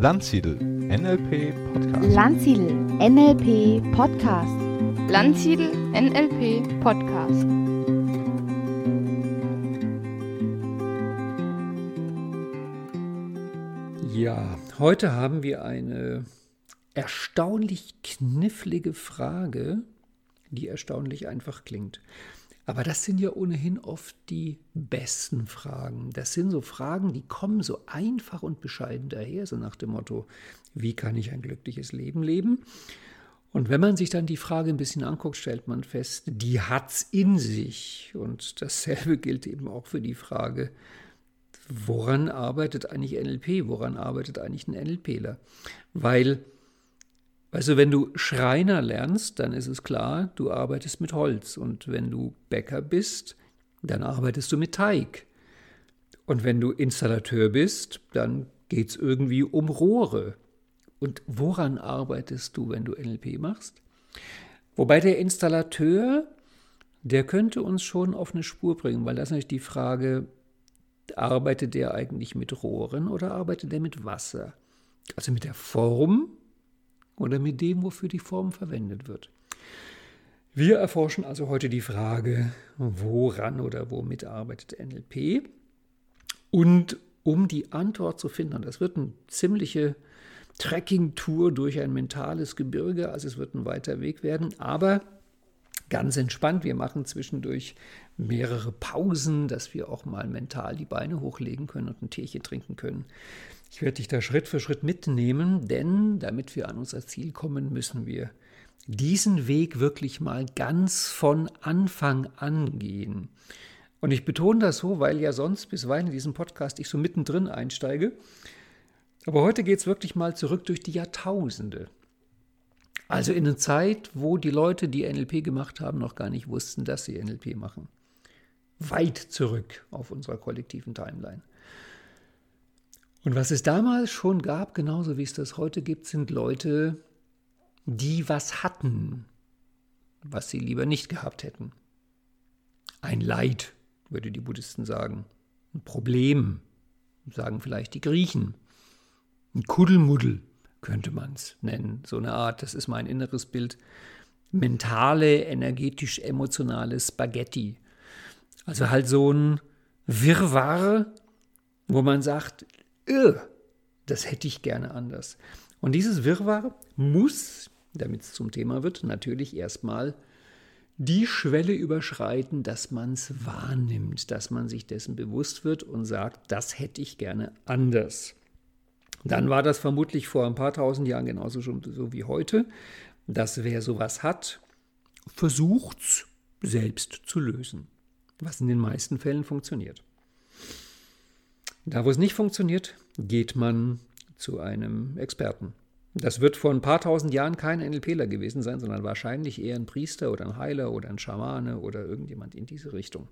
Landsiedel NLP Podcast. Landsiedel NLP Podcast. Landsiedel NLP Podcast. Ja, heute haben wir eine erstaunlich knifflige Frage, die erstaunlich einfach klingt. Aber das sind ja ohnehin oft die besten Fragen. Das sind so Fragen, die kommen so einfach und bescheiden daher, so nach dem Motto, wie kann ich ein glückliches Leben leben? Und wenn man sich dann die Frage ein bisschen anguckt, stellt man fest, die hat's in sich. Und dasselbe gilt eben auch für die Frage, woran arbeitet eigentlich NLP? Woran arbeitet eigentlich ein NLPler? Weil also wenn du Schreiner lernst, dann ist es klar, du arbeitest mit Holz. Und wenn du Bäcker bist, dann arbeitest du mit Teig. Und wenn du Installateur bist, dann geht es irgendwie um Rohre. Und woran arbeitest du, wenn du NLP machst? Wobei der Installateur, der könnte uns schon auf eine Spur bringen, weil das ist natürlich die Frage, arbeitet der eigentlich mit Rohren oder arbeitet der mit Wasser? Also mit der Form oder mit dem, wofür die Form verwendet wird. Wir erforschen also heute die Frage, woran oder womit arbeitet NLP? Und um die Antwort zu finden, das wird eine ziemliche Trekking-Tour durch ein mentales Gebirge, also es wird ein weiter Weg werden, aber ganz entspannt. Wir machen zwischendurch mehrere Pausen, dass wir auch mal mental die Beine hochlegen können und ein Teechen trinken können. Ich werde dich da Schritt für Schritt mitnehmen, denn damit wir an unser Ziel kommen, müssen wir diesen Weg wirklich mal ganz von Anfang an gehen. Und ich betone das so, weil ja sonst bisweilen in diesem Podcast ich so mittendrin einsteige. Aber heute geht es wirklich mal zurück durch die Jahrtausende. Also in eine Zeit, wo die Leute, die NLP gemacht haben, noch gar nicht wussten, dass sie NLP machen. Weit zurück auf unserer kollektiven Timeline. Und was es damals schon gab, genauso wie es das heute gibt, sind Leute, die was hatten, was sie lieber nicht gehabt hätten. Ein Leid, würde die Buddhisten sagen. Ein Problem, sagen vielleicht die Griechen. Ein Kuddelmuddel könnte man es nennen. So eine Art, das ist mein inneres Bild. Mentale, energetisch-emotionale Spaghetti. Also halt so ein Wirrwarr, wo man sagt, das hätte ich gerne anders. Und dieses Wirrwarr muss, damit es zum Thema wird, natürlich erstmal die Schwelle überschreiten, dass man es wahrnimmt, dass man sich dessen bewusst wird und sagt, das hätte ich gerne anders. Dann war das vermutlich vor ein paar tausend Jahren genauso schon so wie heute, dass wer sowas hat, versucht es selbst zu lösen, was in den meisten Fällen funktioniert. Da, wo es nicht funktioniert, geht man zu einem Experten. Das wird vor ein paar tausend Jahren kein NLPler gewesen sein, sondern wahrscheinlich eher ein Priester oder ein Heiler oder ein Schamane oder irgendjemand in diese Richtung.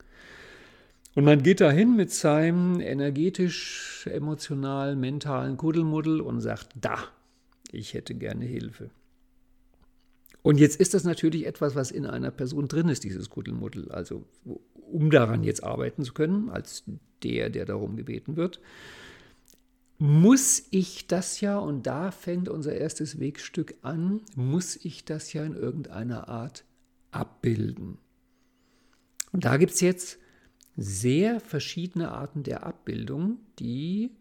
Und man geht dahin mit seinem energetisch, emotional, mentalen Kuddelmuddel und sagt, da, ich hätte gerne Hilfe. Und jetzt ist das natürlich etwas, was in einer Person drin ist, dieses Kuddelmuddel. Also um daran jetzt arbeiten zu können, als der, der darum gebeten wird, muss ich das ja, und da fängt unser erstes Wegstück an, muss ich das ja in irgendeiner Art abbilden. Und da gibt es jetzt sehr verschiedene Arten der Abbildung, die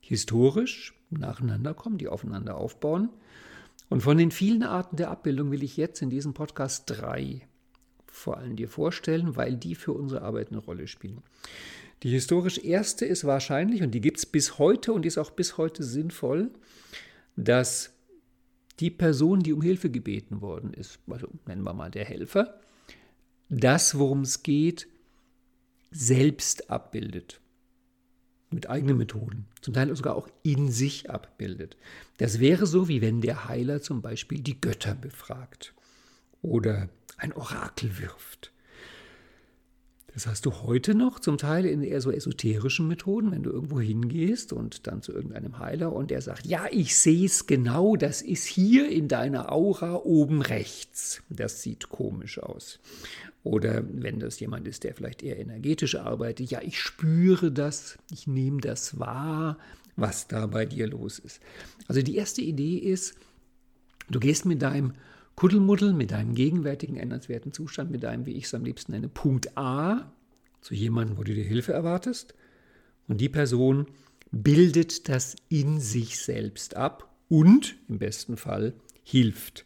historisch nacheinander kommen, die aufeinander aufbauen. Und von den vielen Arten der Abbildung will ich jetzt in diesem Podcast drei vor allem dir vorstellen, weil die für unsere Arbeit eine Rolle spielen. Die historisch erste ist wahrscheinlich, und die gibt es bis heute und ist auch bis heute sinnvoll, dass die Person, die um Hilfe gebeten worden ist, also nennen wir mal der Helfer, das, worum es geht, selbst abbildet. Mit eigenen Methoden. Zum Teil sogar auch in sich abbildet. Das wäre so, wie wenn der Heiler zum Beispiel die Götter befragt oder ein Orakel wirft. Das hast du heute noch, zum Teil in eher so esoterischen Methoden, wenn du irgendwo hingehst und dann zu irgendeinem Heiler und der sagt, ja, ich sehe es genau, das ist hier in deiner Aura oben rechts. Das sieht komisch aus. Oder wenn das jemand ist, der vielleicht eher energetisch arbeitet, ja, ich spüre das, ich nehme das wahr, was da bei dir los ist. Also die erste Idee ist, du gehst mit deinem Kuddelmuddel mit deinem gegenwärtigen ändernswerten Zustand, mit deinem, wie ich es am liebsten nenne, Punkt A zu jemandem, wo du dir Hilfe erwartest. Und die Person bildet das in sich selbst ab und im besten Fall hilft.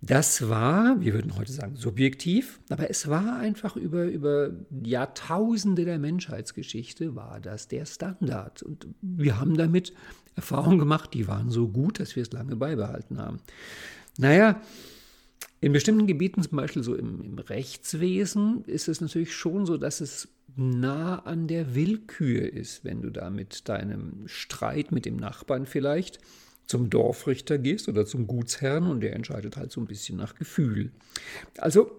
Das war, wir würden heute sagen, subjektiv, aber es war einfach über, über Jahrtausende der Menschheitsgeschichte, war das der Standard. Und wir haben damit Erfahrungen gemacht, die waren so gut, dass wir es lange beibehalten haben. Naja, in bestimmten Gebieten, zum Beispiel so im, im, Rechtswesen, ist es natürlich schon so, dass es nah an der Willkür ist, wenn du da mit deinem Streit mit dem Nachbarn vielleicht zum Dorfrichter gehst oder zum Gutsherrn und der entscheidet halt so ein bisschen nach Gefühl. Also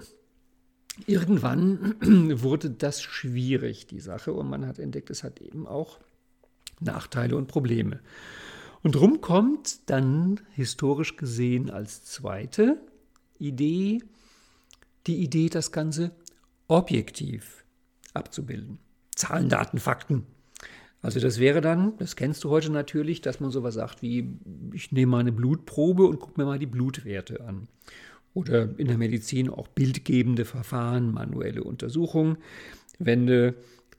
irgendwann wurde das schwierig, die Sache, und man hat entdeckt, es hat eben auch Nachteile und Probleme. Und drum kommt dann historisch gesehen als zweite Idee die Idee, das Ganze objektiv abzubilden. Zahlen, Daten, Fakten. Also das wäre dann, das kennst du heute natürlich, dass man sowas sagt wie, ich nehme mal eine Blutprobe und gucke mir mal die Blutwerte an. Oder in der Medizin auch bildgebende Verfahren, manuelle Untersuchungen. Wenn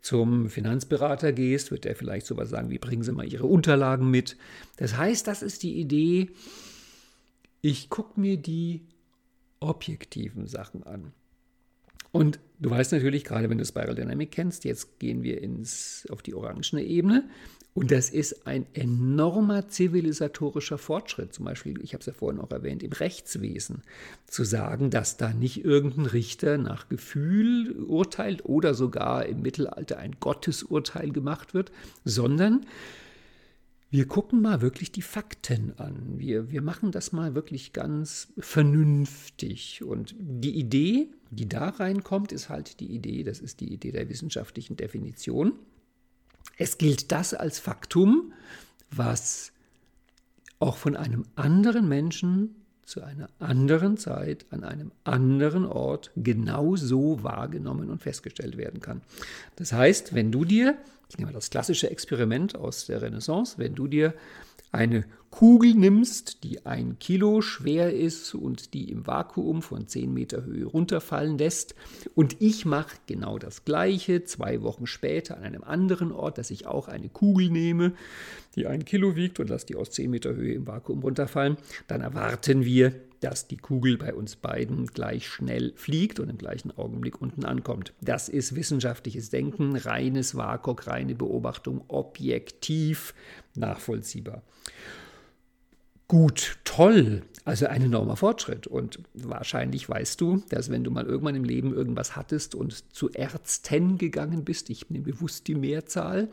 zum Finanzberater gehst, wird er vielleicht sowas sagen wie, bringen Sie mal Ihre Unterlagen mit. Das heißt, das ist die Idee, ich gucke mir die objektiven Sachen an. Und du weißt natürlich, gerade wenn du Spiral Dynamic kennst, jetzt gehen wir ins, auf die orangene Ebene. Und das ist ein enormer zivilisatorischer Fortschritt. Zum Beispiel, ich habe es ja vorhin auch erwähnt, im Rechtswesen. Zu sagen, dass da nicht irgendein Richter nach Gefühl urteilt oder sogar im Mittelalter ein Gottesurteil gemacht wird, sondern wir gucken mal wirklich die Fakten an. Wir, wir machen das mal wirklich ganz vernünftig. Und die Idee, die da reinkommt, ist halt die Idee, das ist die Idee der wissenschaftlichen Definition. Es gilt das als Faktum, was auch von einem anderen Menschen zu einer anderen Zeit an einem anderen Ort genau so wahrgenommen und festgestellt werden kann. Das heißt, wenn du dir, ich nehme das klassische Experiment aus der Renaissance, wenn du dir eine Kugel nimmst, die ein Kilo schwer ist und die im Vakuum von 10 Meter Höhe runterfallen lässt. Und ich mache genau das Gleiche zwei Wochen später an einem anderen Ort, dass ich auch eine Kugel nehme, die ein Kilo wiegt und lasse die aus 10 Meter Höhe im Vakuum runterfallen. Dann erwarten wir, dass die Kugel bei uns beiden gleich schnell fliegt und im gleichen Augenblick unten ankommt. Das ist wissenschaftliches Denken, reines WAKOK, reine Beobachtung, objektiv nachvollziehbar. Gut, toll, also ein enormer Fortschritt. Und wahrscheinlich weißt du, dass wenn du mal irgendwann im Leben irgendwas hattest und zu Ärzten gegangen bist, ich nehme bewusst die Mehrzahl,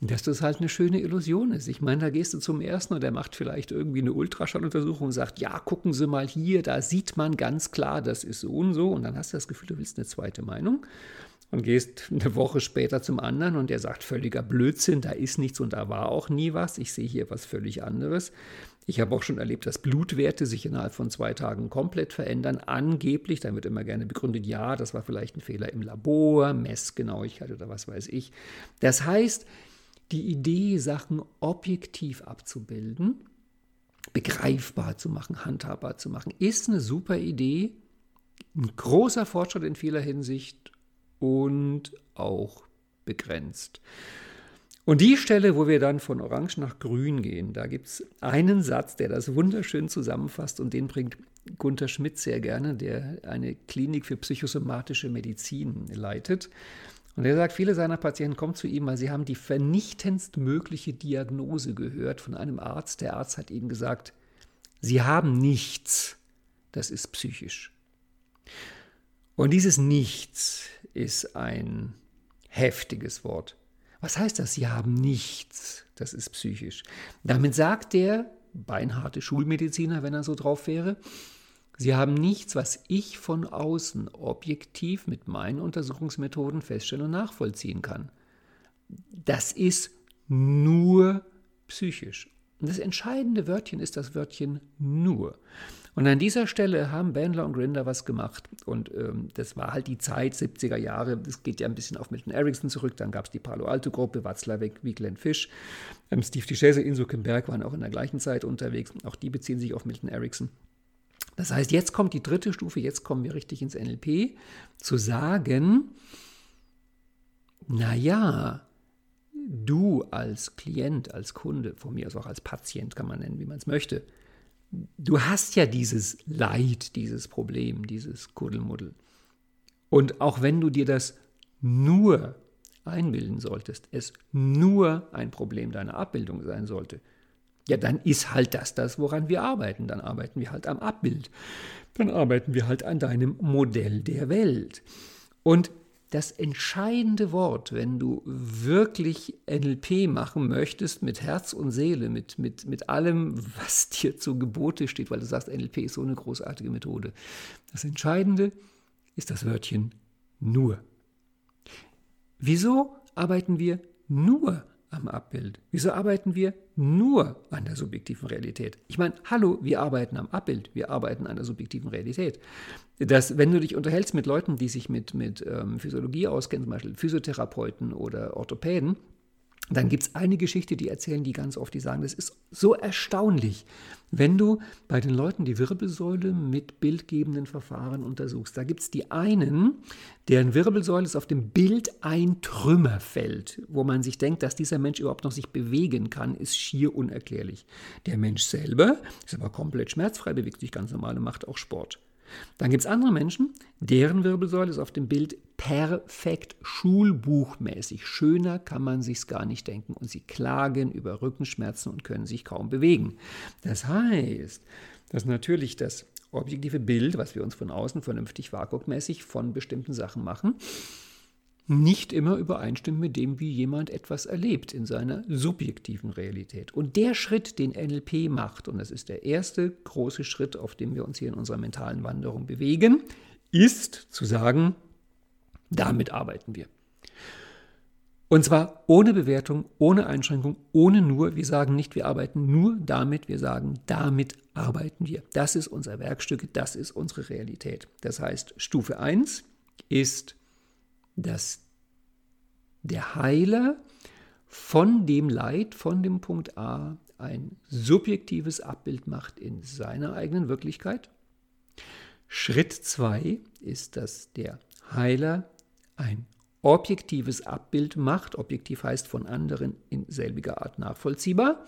dass das halt eine schöne Illusion ist. Ich meine, da gehst du zum ersten und der macht vielleicht irgendwie eine Ultraschalluntersuchung und sagt, ja, gucken Sie mal hier, da sieht man ganz klar, das ist so und so. Und dann hast du das Gefühl, du willst eine zweite Meinung und gehst eine Woche später zum anderen und der sagt, völliger Blödsinn, da ist nichts und da war auch nie was. Ich sehe hier was völlig anderes. Ich habe auch schon erlebt, dass Blutwerte sich innerhalb von zwei Tagen komplett verändern. Angeblich, dann wird immer gerne begründet, ja, das war vielleicht ein Fehler im Labor, Messgenauigkeit oder was weiß ich. Das heißt, die Idee, Sachen objektiv abzubilden, begreifbar zu machen, handhabbar zu machen, ist eine super Idee, ein großer Fortschritt in vieler Hinsicht und auch begrenzt. Und die Stelle, wo wir dann von Orange nach Grün gehen, da gibt es einen Satz, der das wunderschön zusammenfasst und den bringt Gunther Schmidt sehr gerne, der eine Klinik für psychosomatische Medizin leitet. Und er sagt, viele seiner Patienten kommen zu ihm, weil sie haben die vernichtendst mögliche Diagnose gehört von einem Arzt. Der Arzt hat ihnen gesagt, sie haben nichts, das ist psychisch. Und dieses Nichts ist ein heftiges Wort. Was heißt das? Sie haben nichts. Das ist psychisch. Damit sagt der beinharte Schulmediziner, wenn er so drauf wäre, Sie haben nichts, was ich von außen objektiv mit meinen Untersuchungsmethoden feststellen und nachvollziehen kann. Das ist nur psychisch. Und das entscheidende Wörtchen ist das Wörtchen nur. Und an dieser Stelle haben Bandler und Grinder was gemacht. Und ähm, das war halt die Zeit, 70er Jahre. Das geht ja ein bisschen auf Milton Erickson zurück. Dann gab es die Palo Alto Gruppe, Watzlawick, wie Glenn Fish. Ähm, Steve DeShazer, Inso Berg waren auch in der gleichen Zeit unterwegs. Auch die beziehen sich auf Milton Erickson. Das heißt, jetzt kommt die dritte Stufe, jetzt kommen wir richtig ins NLP, zu sagen, naja, du als Klient, als Kunde, von mir aus auch als Patient kann man nennen, wie man es möchte, du hast ja dieses Leid, dieses Problem, dieses Kuddelmuddel. Und auch wenn du dir das nur einbilden solltest, es nur ein Problem deiner Abbildung sein sollte, ja, dann ist halt das das, woran wir arbeiten. Dann arbeiten wir halt am Abbild. Dann arbeiten wir halt an deinem Modell der Welt. Und das entscheidende Wort, wenn du wirklich NLP machen möchtest mit Herz und Seele, mit, mit, mit allem, was dir zu Gebote steht, weil du sagst, NLP ist so eine großartige Methode. Das Entscheidende ist das Wörtchen nur. Wieso arbeiten wir nur am Abbild? Wieso arbeiten wir nur an der subjektiven Realität? Ich meine, hallo, wir arbeiten am Abbild, wir arbeiten an der subjektiven Realität. Dass, wenn du dich unterhältst mit Leuten, die sich mit, mit ähm, Physiologie auskennen, zum Beispiel Physiotherapeuten oder Orthopäden, dann gibt es eine Geschichte, die erzählen die ganz oft, die sagen, das ist so erstaunlich, wenn du bei den Leuten die Wirbelsäule mit bildgebenden Verfahren untersuchst. Da gibt es die einen, deren Wirbelsäule ist auf dem Bild ein Trümmerfeld, wo man sich denkt, dass dieser Mensch überhaupt noch sich bewegen kann, ist schier unerklärlich. Der Mensch selber ist aber komplett schmerzfrei, bewegt sich ganz normal und macht auch Sport. Dann gibt es andere Menschen, deren Wirbelsäule ist auf dem Bild perfekt schulbuchmäßig. Schöner kann man sich's gar nicht denken. Und sie klagen über Rückenschmerzen und können sich kaum bewegen. Das heißt, dass natürlich das objektive Bild, was wir uns von außen vernünftig vakuummäßig von bestimmten Sachen machen, nicht immer übereinstimmt mit dem, wie jemand etwas erlebt in seiner subjektiven Realität. Und der Schritt, den NLP macht, und das ist der erste große Schritt, auf dem wir uns hier in unserer mentalen Wanderung bewegen, ist zu sagen, damit arbeiten wir. Und zwar ohne Bewertung, ohne Einschränkung, ohne nur. Wir sagen nicht, wir arbeiten nur damit, wir sagen, damit arbeiten wir. Das ist unser Werkstück, das ist unsere Realität. Das heißt, Stufe 1 ist dass der Heiler von dem Leid, von dem Punkt A, ein subjektives Abbild macht in seiner eigenen Wirklichkeit. Schritt 2 ist, dass der Heiler ein objektives Abbild macht. Objektiv heißt von anderen in selbiger Art nachvollziehbar.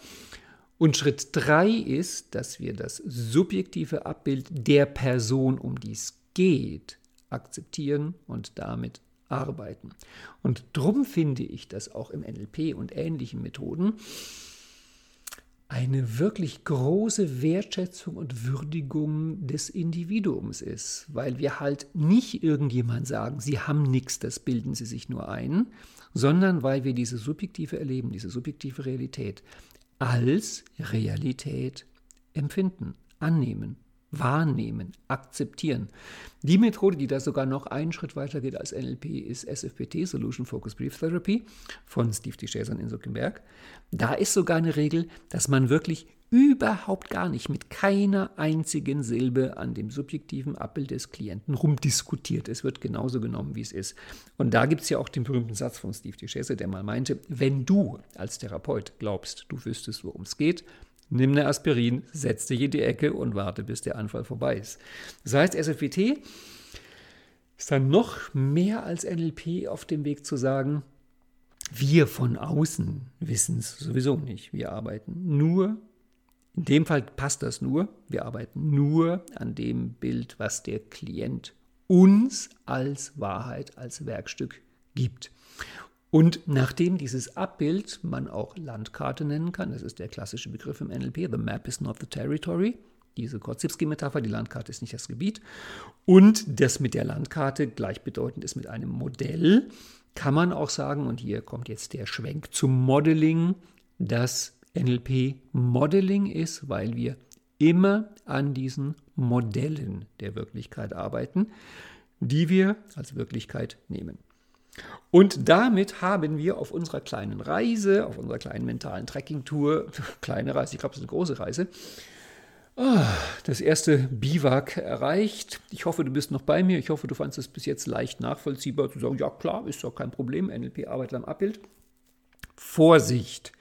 Und Schritt 3 ist, dass wir das subjektive Abbild der Person, um die es geht, akzeptieren und damit arbeiten. Und darum finde ich, dass auch im NLP und ähnlichen Methoden eine wirklich große Wertschätzung und Würdigung des Individuums ist, weil wir halt nicht irgendjemand sagen, sie haben nichts, das bilden sie sich nur ein, sondern weil wir diese subjektive Erleben, diese subjektive Realität als Realität empfinden, annehmen, wahrnehmen, akzeptieren. Die Methode, die da sogar noch einen Schritt weiter geht als NLP, ist SFPT, Solution Focus Brief Therapy von Steve DeShazer in Zuckerberg. Da ist sogar eine Regel, dass man wirklich überhaupt gar nicht mit keiner einzigen Silbe an dem subjektiven Abbild des Klienten rumdiskutiert. Es wird genauso genommen, wie es ist. Und da gibt es ja auch den berühmten Satz von Steve DeShazer, der mal meinte, wenn du als Therapeut glaubst, du wüsstest, worum es geht, nimm eine Aspirin, setz dich in die Ecke und warte, bis der Anfall vorbei ist. Das heißt, SFWT ist dann noch mehr als NLP auf dem Weg zu sagen, wir von außen wissen es sowieso nicht. Wir arbeiten nur, in dem Fall passt das nur, wir arbeiten nur an dem Bild, was der Klient uns als Wahrheit, als Werkstück gibt. Und nachdem dieses Abbild man auch Landkarte nennen kann, das ist der klassische Begriff im NLP, the map is not the territory, diese Korzybski-Metapher, die Landkarte ist nicht das Gebiet, und das mit der Landkarte gleichbedeutend ist mit einem Modell, kann man auch sagen, und hier kommt jetzt der Schwenk zum Modeling, dass NLP Modeling ist, weil wir immer an diesen Modellen der Wirklichkeit arbeiten, die wir als Wirklichkeit nehmen. Und damit haben wir auf unserer kleinen Reise, auf unserer kleinen mentalen Trekkingtour, kleine Reise, ich glaube, es ist eine große Reise, ah, das erste Biwak erreicht. Ich hoffe, du bist noch bei mir. Ich hoffe, du fandest es bis jetzt leicht nachvollziehbar zu sagen, ja klar, ist doch kein Problem, NLP arbeitet am Abbild. Vorsicht!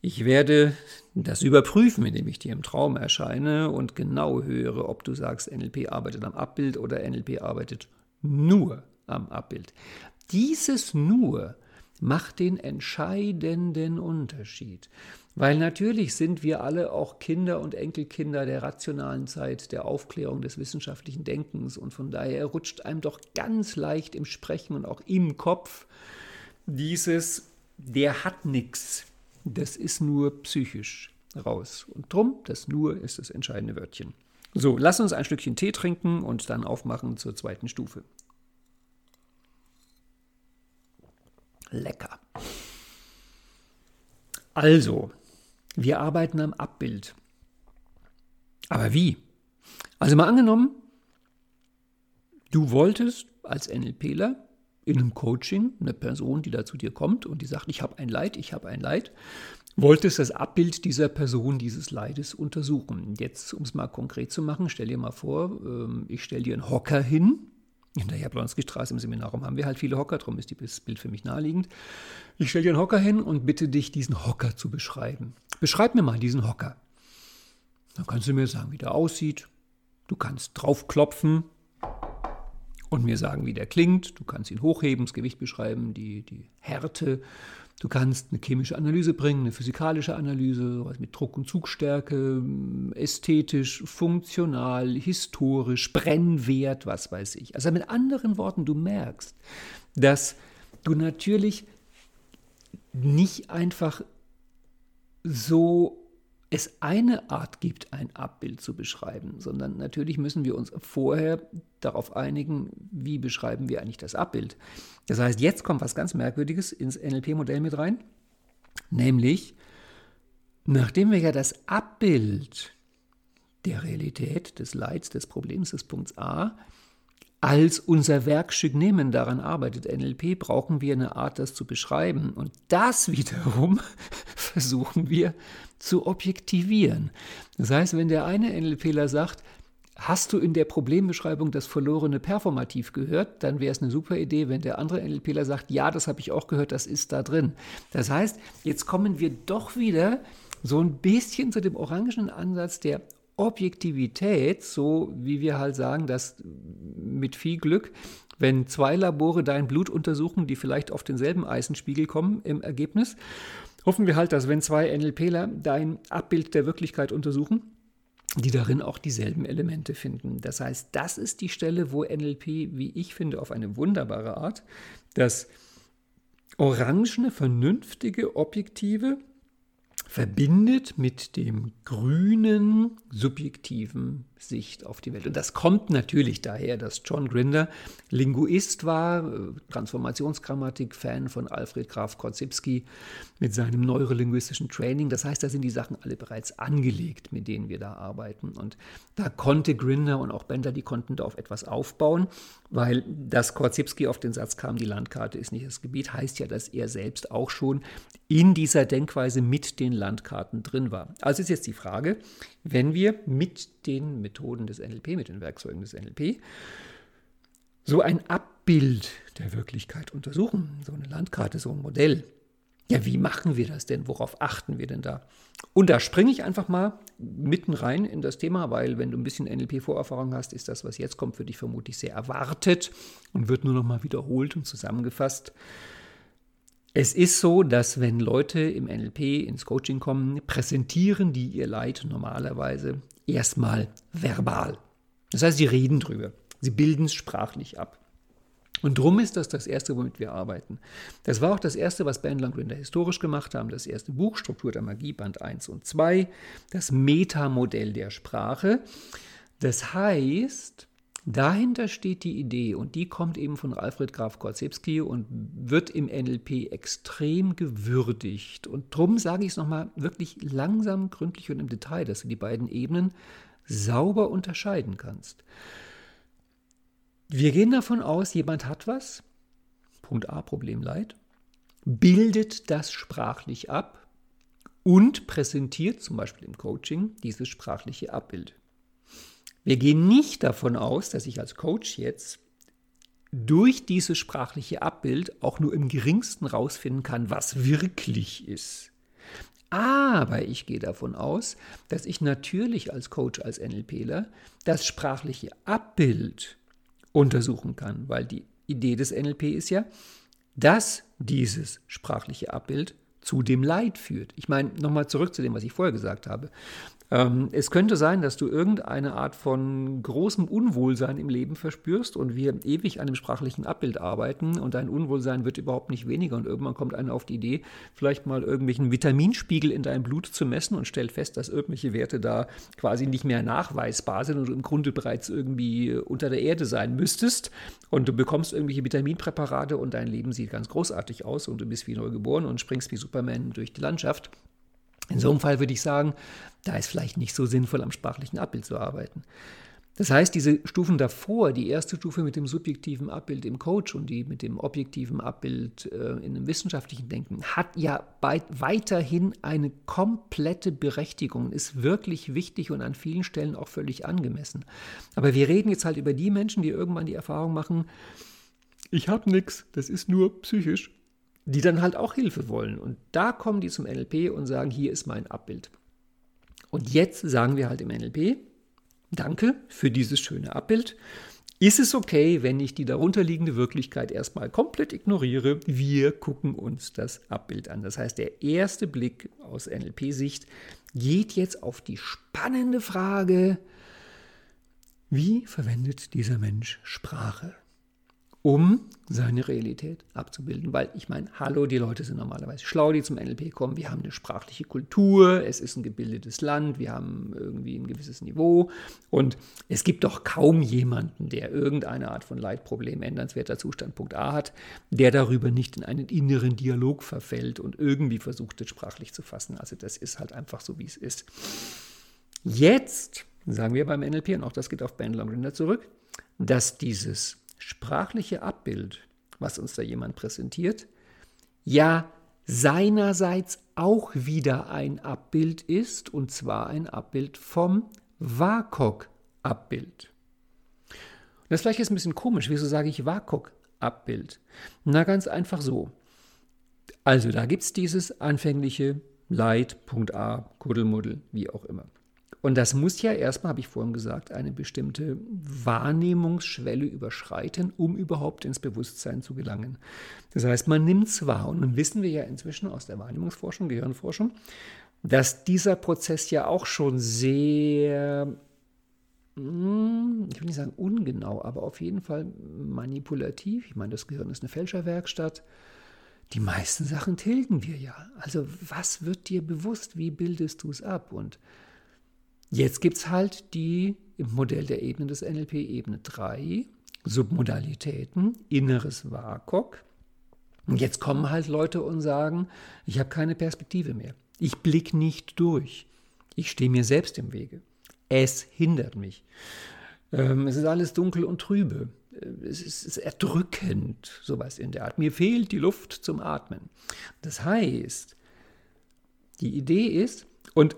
Ich werde das überprüfen, indem ich dir im Traum erscheine und genau höre, ob du sagst, NLP arbeitet am Abbild oder NLP arbeitet nur am Abbild. Dieses nur macht den entscheidenden Unterschied. Weil natürlich sind wir alle auch Kinder und Enkelkinder der rationalen Zeit, der Aufklärung des wissenschaftlichen Denkens und von daher rutscht einem doch ganz leicht im Sprechen und auch im Kopf dieses, der hat nichts, das ist nur psychisch raus. Und drum, das nur ist das entscheidende Wörtchen. So, lass uns ein Stückchen Tee trinken und dann aufmachen zur zweiten Stufe. Lecker. Also, wir arbeiten am Abbild. Aber wie? Also mal angenommen, du wolltest als NLPler in einem Coaching eine Person, die da zu dir kommt und die sagt, ich habe ein Leid, ich habe ein Leid, wolltest das Abbild dieser Person, dieses Leides untersuchen. Jetzt, um es mal konkret zu machen, stell dir mal vor, ähm, ich stelle dir einen Hocker hin, in der Jablonski-Straße im Seminarraum haben wir halt viele Hocker, darum ist das Bild für mich naheliegend. Ich stelle dir einen Hocker hin und bitte dich, diesen Hocker zu beschreiben. Beschreib mir mal diesen Hocker. Dann kannst du mir sagen, wie der aussieht. Du kannst draufklopfen und mir sagen, wie der klingt. Du kannst ihn hochheben, das Gewicht beschreiben, die, die Härte. Du kannst eine chemische Analyse bringen, eine physikalische Analyse, was mit Druck und Zugstärke, ästhetisch, funktional, historisch, Brennwert, was weiß ich. Also mit anderen Worten, du merkst, dass du natürlich nicht einfach so es eine Art gibt, ein Abbild zu beschreiben, sondern natürlich müssen wir uns vorher darauf einigen, wie beschreiben wir eigentlich das Abbild. Das heißt, jetzt kommt was ganz Merkwürdiges ins NLP-Modell mit rein, nämlich, nachdem wir ja das Abbild der Realität, des Leids, des Problems, des Punkts A als unser Werkstück nehmen, daran arbeitet NLP, brauchen wir eine Art, das zu beschreiben. Und das wiederum versuchen wir zu objektivieren. Das heißt, wenn der eine NLPler sagt, Hast du in der Problembeschreibung das verlorene Performativ gehört? Dann wäre es eine super Idee, wenn der andere NLPler sagt, ja, das habe ich auch gehört, das ist da drin. Das heißt, jetzt kommen wir doch wieder so ein bisschen zu dem orangenen Ansatz der Objektivität, so wie wir halt sagen, dass mit viel Glück, wenn zwei Labore dein Blut untersuchen, die vielleicht auf denselben Eisenspiegel kommen im Ergebnis, hoffen wir halt, dass wenn zwei NLPler dein Abbild der Wirklichkeit untersuchen, die darin auch dieselben Elemente finden. Das heißt, das ist die Stelle, wo NLP, wie ich finde, auf eine wunderbare Art das orangene, vernünftige, objektive verbindet mit dem grünen, subjektiven Sicht auf die Welt. Und das kommt natürlich daher, dass John Grinder Linguist war, äh, Transformationsgrammatik, Fan von Alfred Graf Korzybski mit seinem neurolinguistischen Training. Das heißt, da sind die Sachen alle bereits angelegt, mit denen wir da arbeiten. Und da konnte Grinder und auch Bender, die konnten da auf etwas aufbauen, weil das Korzybski auf den Satz kam, die Landkarte ist nicht das Gebiet, heißt ja, dass er selbst auch schon in dieser Denkweise mit den Landkarten drin war. Also ist jetzt die Frage, wenn wir mit den Methoden des NLP, mit den Werkzeugen des NLP, so ein Abbild der Wirklichkeit untersuchen, so eine Landkarte, so ein Modell. Ja, wie machen wir das denn? Worauf achten wir denn da? Und da springe ich einfach mal mitten rein in das Thema, weil wenn du ein bisschen NLP-Vorerfahrung hast, ist das, was jetzt kommt, für dich vermutlich sehr erwartet und wird nur noch mal wiederholt und zusammengefasst. Es ist so, dass wenn Leute im NLP ins Coaching kommen, präsentieren die ihr Leid normalerweise erstmal verbal. Das heißt, sie reden drüber. Sie bilden es sprachlich ab. Und drum ist das das Erste, womit wir arbeiten. Das war auch das Erste, was Ben Langrinder historisch gemacht haben. Das erste Buch, Struktur der Magie, Band 1 und 2, das Metamodell der Sprache. Das heißt, Dahinter steht die Idee und die kommt eben von Alfred Graf Korzybski und wird im NLP extrem gewürdigt. Und drum sage ich es nochmal wirklich langsam, gründlich und im Detail, dass du die beiden Ebenen sauber unterscheiden kannst. Wir gehen davon aus, jemand hat was, Punkt A, Problem Leid, bildet das sprachlich ab und präsentiert zum Beispiel im Coaching dieses sprachliche Abbild. Wir gehen nicht davon aus, dass ich als Coach jetzt durch dieses sprachliche Abbild auch nur im geringsten rausfinden kann, was wirklich ist. Aber ich gehe davon aus, dass ich natürlich als Coach, als NLPler das sprachliche Abbild untersuchen kann, weil die Idee des NLP ist ja, dass dieses sprachliche Abbild zu dem Leid führt. Ich meine, nochmal zurück zu dem, was ich vorher gesagt habe. Ähm, es könnte sein, dass du irgendeine Art von großem Unwohlsein im Leben verspürst und wir ewig an dem sprachlichen Abbild arbeiten und dein Unwohlsein wird überhaupt nicht weniger und irgendwann kommt einer auf die Idee, vielleicht mal irgendwelchen Vitaminspiegel in deinem Blut zu messen und stellt fest, dass irgendwelche Werte da quasi nicht mehr nachweisbar sind und du im Grunde bereits irgendwie unter der Erde sein müsstest und du bekommst irgendwelche Vitaminpräparate und dein Leben sieht ganz großartig aus und du bist wie neu geboren und springst wie Superman durch die Landschaft. In so einem Fall würde ich sagen, da ist vielleicht nicht so sinnvoll, am sprachlichen Abbild zu arbeiten. Das heißt, diese Stufen davor, die erste Stufe mit dem subjektiven Abbild im Coach und die mit dem objektiven Abbild äh, in einem wissenschaftlichen Denken, hat ja weiterhin eine komplette Berechtigung, ist wirklich wichtig und an vielen Stellen auch völlig angemessen. Aber wir reden jetzt halt über die Menschen, die irgendwann die Erfahrung machen, ich habe nichts, das ist nur psychisch die dann halt auch Hilfe wollen. Und da kommen die zum NLP und sagen, hier ist mein Abbild. Und jetzt sagen wir halt im NLP, danke für dieses schöne Abbild. Ist es okay, wenn ich die darunterliegende Wirklichkeit erstmal komplett ignoriere? Wir gucken uns das Abbild an. Das heißt, der erste Blick aus NLP-Sicht geht jetzt auf die spannende Frage, wie verwendet dieser Mensch Sprache? Um seine Realität abzubilden. Weil ich meine, hallo, die Leute sind normalerweise schlau, die zum NLP kommen. Wir haben eine sprachliche Kultur, es ist ein gebildetes Land, wir haben irgendwie ein gewisses Niveau. Und es gibt doch kaum jemanden, der irgendeine Art von Leitproblem, ändernswerter Zustand Punkt A hat, der darüber nicht in einen inneren Dialog verfällt und irgendwie versucht, es sprachlich zu fassen. Also das ist halt einfach so, wie es ist. Jetzt sagen wir beim NLP, und auch das geht auf Bandler und Rinder zurück, dass dieses sprachliche Abbild, was uns da jemand präsentiert, ja seinerseits auch wieder ein Abbild ist, und zwar ein Abbild vom WAKOK-Abbild. Das vielleicht ist ein bisschen komisch. Wieso sage ich WAKOK-Abbild? Na, ganz einfach so. Also, da gibt es dieses anfängliche Leid, Punkt A, Kuddelmuddel, wie auch immer. Und das muss ja erstmal, habe ich vorhin gesagt, eine bestimmte Wahrnehmungsschwelle überschreiten, um überhaupt ins Bewusstsein zu gelangen. Das heißt, man nimmt es wahr. Und nun wissen wir ja inzwischen aus der Wahrnehmungsforschung, Gehirnforschung, dass dieser Prozess ja auch schon sehr, hm, ich will nicht sagen ungenau, aber auf jeden Fall manipulativ. Ich meine, das Gehirn ist eine Fälscherwerkstatt. Die meisten Sachen tilgen wir ja. Also was wird dir bewusst? Wie bildest du es ab? Und Jetzt gibt es halt die im Modell der Ebene des NLP Ebene 3 Submodalitäten, inneres WAKOK. Und jetzt kommen halt Leute und sagen, ich habe keine Perspektive mehr. Ich blicke nicht durch. Ich stehe mir selbst im Wege. Es hindert mich. Ähm, es ist alles dunkel und trübe. Ist, es ist erdrückend, sowas in der Art. Mir fehlt die Luft zum Atmen. Das heißt, die Idee ist, und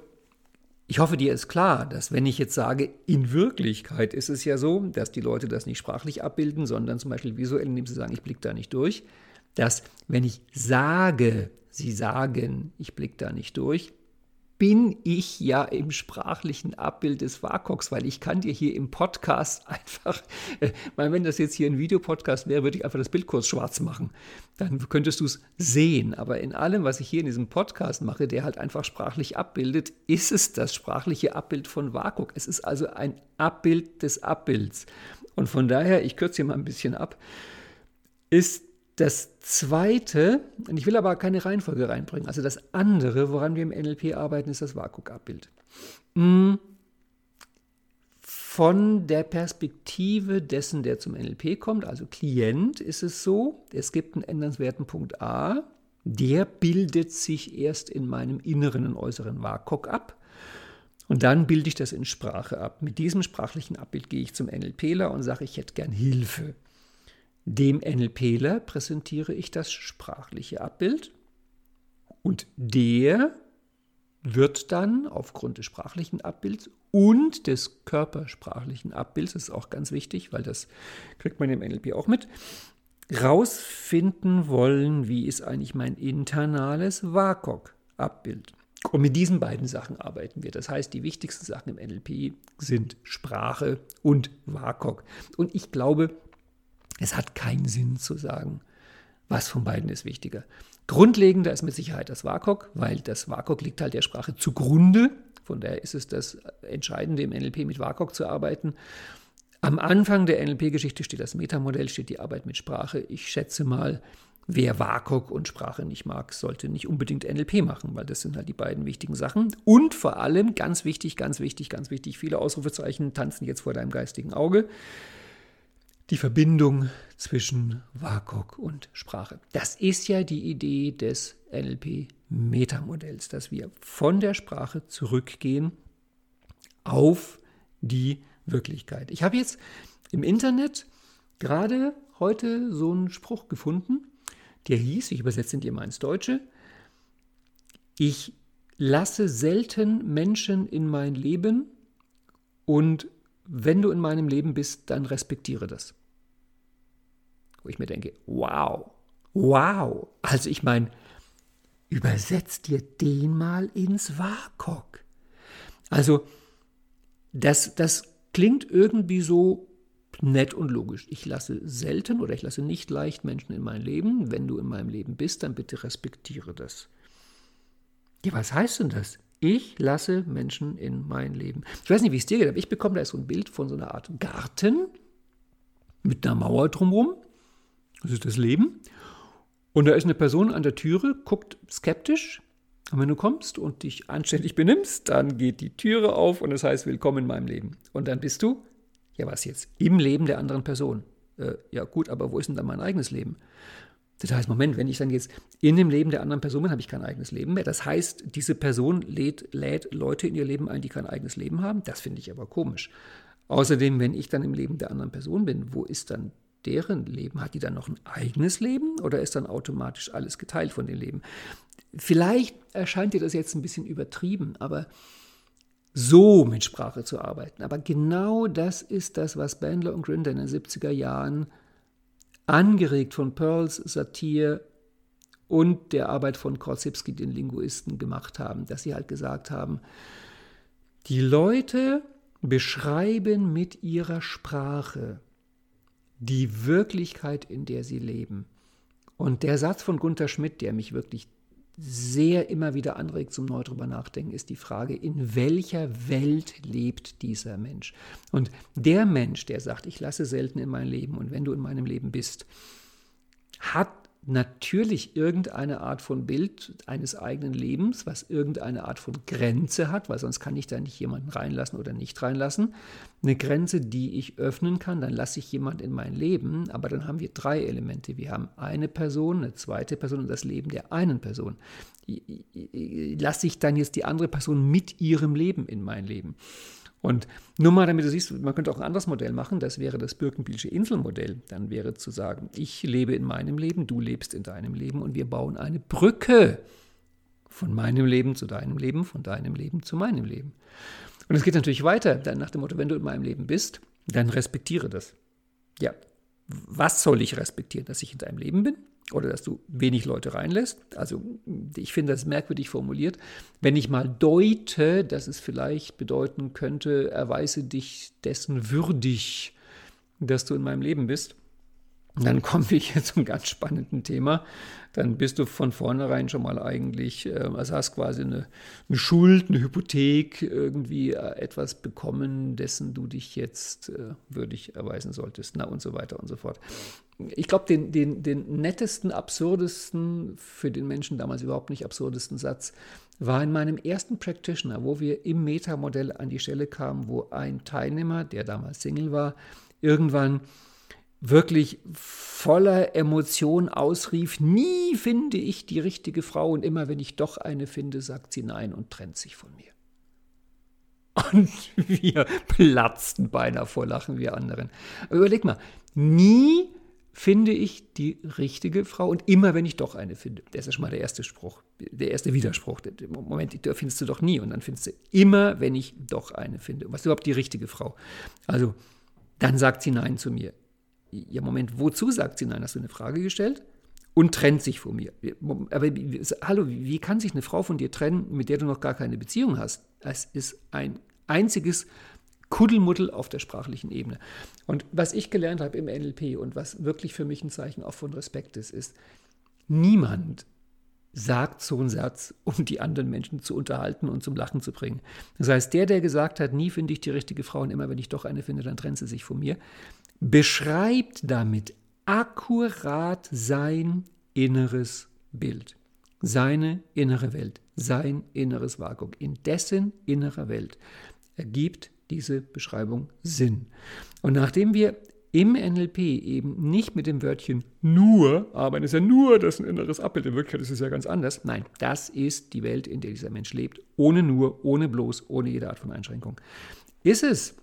ich hoffe, dir ist klar, dass wenn ich jetzt sage, in Wirklichkeit ist es ja so, dass die Leute das nicht sprachlich abbilden, sondern zum Beispiel visuell, indem sie sagen, ich blicke da nicht durch, dass wenn ich sage, sie sagen, ich blicke da nicht durch, bin ich ja im sprachlichen Abbild des WAKOX, weil ich kann dir hier im Podcast einfach, äh, wenn das jetzt hier ein Videopodcast wäre, würde ich einfach das Bild kurz schwarz machen. Dann könntest du es sehen. Aber in allem, was ich hier in diesem Podcast mache, der halt einfach sprachlich abbildet, ist es das sprachliche Abbild von WAKOK. Es ist also ein Abbild des Abbilds. Und von daher, ich kürze hier mal ein bisschen ab, ist das zweite, und ich will aber keine Reihenfolge reinbringen, also das andere, woran wir im NLP arbeiten, ist das WAKUK-Abbild. Mm. Von der Perspektive dessen, der zum NLP kommt, also Klient, ist es so, es gibt einen ändernswerten Punkt A, der bildet sich erst in meinem inneren und äußeren WAKOK ab. Und dann bilde ich das in Sprache ab. Mit diesem sprachlichen Abbild gehe ich zum NLPler und sage, ich hätte gern Hilfe. Dem NLPler präsentiere ich das sprachliche Abbild und der wird dann aufgrund des sprachlichen Abbilds und des körpersprachlichen Abbilds, das ist auch ganz wichtig, weil das kriegt man im NLP auch mit, rausfinden wollen, wie ist eigentlich mein internales WAKOK-Abbild. Und mit diesen beiden Sachen arbeiten wir. Das heißt, die wichtigsten Sachen im NLP sind Sprache und WAKOK. Und ich glaube, es hat keinen Sinn zu sagen, was von beiden ist wichtiger. Grundlegender ist mit Sicherheit das WAKOK, weil das WAKOK liegt halt der Sprache zugrunde. Von daher ist es das Entscheidende im NLP mit WAKOK zu arbeiten. Am Anfang der NLP-Geschichte steht das Metamodell, steht die Arbeit mit Sprache. Ich schätze mal, wer WAKOK und Sprache nicht mag, sollte nicht unbedingt NLP machen, weil das sind halt die beiden wichtigen Sachen. Und vor allem, ganz wichtig, ganz wichtig, ganz wichtig, viele Ausrufezeichen tanzen jetzt vor deinem geistigen Auge die Verbindung zwischen WAKOK und Sprache. Das ist ja die Idee des NLP-Metamodells, dass wir von der Sprache zurückgehen auf die Wirklichkeit. Ich habe jetzt im Internet gerade heute so einen Spruch gefunden, der hieß, ich übersetze ihn dir mal ins Deutsche, ich lasse selten Menschen in mein Leben und wenn du in meinem Leben bist, dann respektiere das wo ich mir denke, wow, wow. Also ich meine, übersetzt dir den mal ins WAKOK. Also das, das klingt irgendwie so nett und logisch. Ich lasse selten oder ich lasse nicht leicht Menschen in mein Leben. Wenn du in meinem Leben bist, dann bitte respektiere das. Ja, was heißt denn das? Ich lasse Menschen in mein Leben. Ich weiß nicht, wie es dir geht, aber ich bekomme da so ein Bild von so einer Art Garten mit einer Mauer drumherum. Das ist das Leben. Und da ist eine Person an der Türe, guckt skeptisch. Und wenn du kommst und dich anständig benimmst, dann geht die Türe auf und es das heißt Willkommen in meinem Leben. Und dann bist du, ja was jetzt, im Leben der anderen Person. Äh, ja gut, aber wo ist denn dann mein eigenes Leben? Das heißt, Moment, wenn ich dann jetzt in dem Leben der anderen Person bin, habe ich kein eigenes Leben mehr. Das heißt, diese Person lädt, lädt Leute in ihr Leben ein, die kein eigenes Leben haben. Das finde ich aber komisch. Außerdem, wenn ich dann im Leben der anderen Person bin, wo ist dann deren Leben? Hat die dann noch ein eigenes Leben oder ist dann automatisch alles geteilt von dem Leben? Vielleicht erscheint dir das jetzt ein bisschen übertrieben, aber so mit Sprache zu arbeiten. Aber genau das ist das, was Bandler und Grinder in den 70er Jahren angeregt von Pearls Satir und der Arbeit von Korzybski, den Linguisten, gemacht haben, dass sie halt gesagt haben, die Leute beschreiben mit ihrer Sprache die Wirklichkeit, in der sie leben. Und der Satz von Gunther Schmidt, der mich wirklich sehr immer wieder anregt zum neu drüber nachdenken, ist die Frage, in welcher Welt lebt dieser Mensch? Und der Mensch, der sagt, ich lasse selten in mein Leben und wenn du in meinem Leben bist, hat natürlich irgendeine Art von Bild eines eigenen Lebens, was irgendeine Art von Grenze hat, weil sonst kann ich da nicht jemanden reinlassen oder nicht reinlassen. Eine Grenze, die ich öffnen kann, dann lasse ich jemanden in mein Leben, aber dann haben wir drei Elemente. Wir haben eine Person, eine zweite Person und das Leben der einen Person. Lasse ich dann jetzt die andere Person mit ihrem Leben in mein Leben? Und nur mal, damit du siehst, man könnte auch ein anderes Modell machen, das wäre das Birkenbielsche Inselmodell. Dann wäre zu sagen, ich lebe in meinem Leben, du lebst in deinem Leben und wir bauen eine Brücke von meinem Leben zu deinem Leben, von deinem Leben zu meinem Leben. Und es geht natürlich weiter, dann nach dem Motto, wenn du in meinem Leben bist, dann respektiere das. Ja, was soll ich respektieren? Dass ich in deinem Leben bin? Oder dass du wenig Leute reinlässt. Also ich finde das merkwürdig formuliert. Wenn ich mal deute, dass es vielleicht bedeuten könnte, erweise dich dessen würdig, dass du in meinem Leben bist, dann kommen wir hier zum ganz spannenden Thema. Dann bist du von vornherein schon mal eigentlich, äh, also hast quasi eine, eine Schuld, eine Hypothek, irgendwie äh, etwas bekommen, dessen du dich jetzt äh, würdig erweisen solltest, na und so weiter und so fort. Ich glaube, den, den, den nettesten, absurdesten, für den Menschen damals überhaupt nicht absurdesten Satz war in meinem ersten Practitioner, wo wir im Metamodell an die Stelle kamen, wo ein Teilnehmer, der damals Single war, irgendwann wirklich voller Emotion ausrief, nie finde ich die richtige Frau und immer wenn ich doch eine finde, sagt sie nein und trennt sich von mir. Und wir platzten beinahe vor Lachen, wir anderen. Aber überleg mal, nie finde ich die richtige Frau und immer, wenn ich doch eine finde. Das ist schon mal der erste Spruch, der erste Widerspruch. Moment, die findest du doch nie und dann findest du immer, wenn ich doch eine finde. Was ist überhaupt die richtige Frau? Also, dann sagt sie Nein zu mir. Ja, Moment, wozu sagt sie Nein? Hast du eine Frage gestellt? Und trennt sich von mir. Aber hallo, wie kann sich eine Frau von dir trennen, mit der du noch gar keine Beziehung hast? Es ist ein einziges Kuddelmuddel auf der sprachlichen Ebene. Und was ich gelernt habe im NLP und was wirklich für mich ein Zeichen auch von Respekt ist, ist, niemand sagt so einen Satz, um die anderen Menschen zu unterhalten und zum Lachen zu bringen. Das heißt, der, der gesagt hat, nie finde ich die richtige Frau und immer wenn ich doch eine finde, dann trennt sie sich von mir, beschreibt damit akkurat sein inneres Bild, seine innere Welt, sein inneres Vakuum. In dessen innerer Welt ergibt diese Beschreibung Sinn. Und nachdem wir im NLP eben nicht mit dem Wörtchen nur arbeiten, ist ja nur das ein inneres Abbild, in Wirklichkeit ist es ja ganz anders. Nein, das ist die Welt, in der dieser Mensch lebt, ohne nur, ohne bloß, ohne jede Art von Einschränkung. Ist es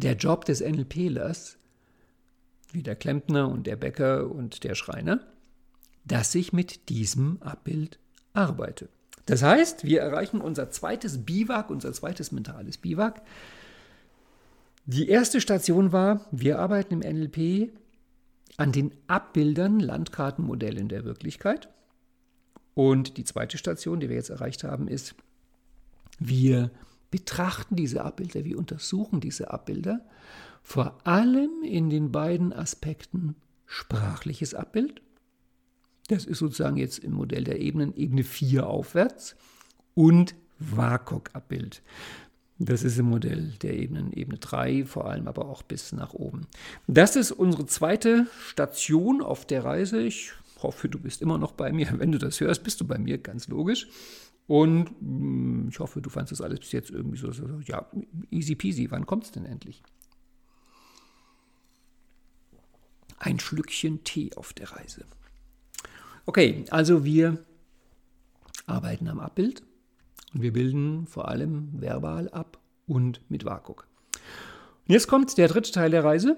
der Job des NLPlers, wie der Klempner und der Bäcker und der Schreiner, dass ich mit diesem Abbild arbeite. Das heißt, wir erreichen unser zweites Biwak, unser zweites mentales Biwak. Die erste Station war, wir arbeiten im NLP an den Abbildern, Landkartenmodellen der Wirklichkeit. Und die zweite Station, die wir jetzt erreicht haben, ist, wir betrachten diese Abbilder, wir untersuchen diese Abbilder, vor allem in den beiden Aspekten sprachliches Abbild das ist sozusagen jetzt im Modell der Ebenen Ebene 4 aufwärts und WAKOK-Abbild. Das ist im Modell der Ebenen Ebene 3, vor allem aber auch bis nach oben. Das ist unsere zweite Station auf der Reise. Ich hoffe, du bist immer noch bei mir. Wenn du das hörst, bist du bei mir, ganz logisch. Und hm, ich hoffe, du fandest das alles bis jetzt irgendwie so, so ja, easy peasy. Wann kommt es denn endlich? Ein Schlückchen Tee auf der Reise. Okay, also wir arbeiten am Abbild und wir bilden vor allem verbal ab und mit WAKOK. Und jetzt kommt der dritte Teil der Reise.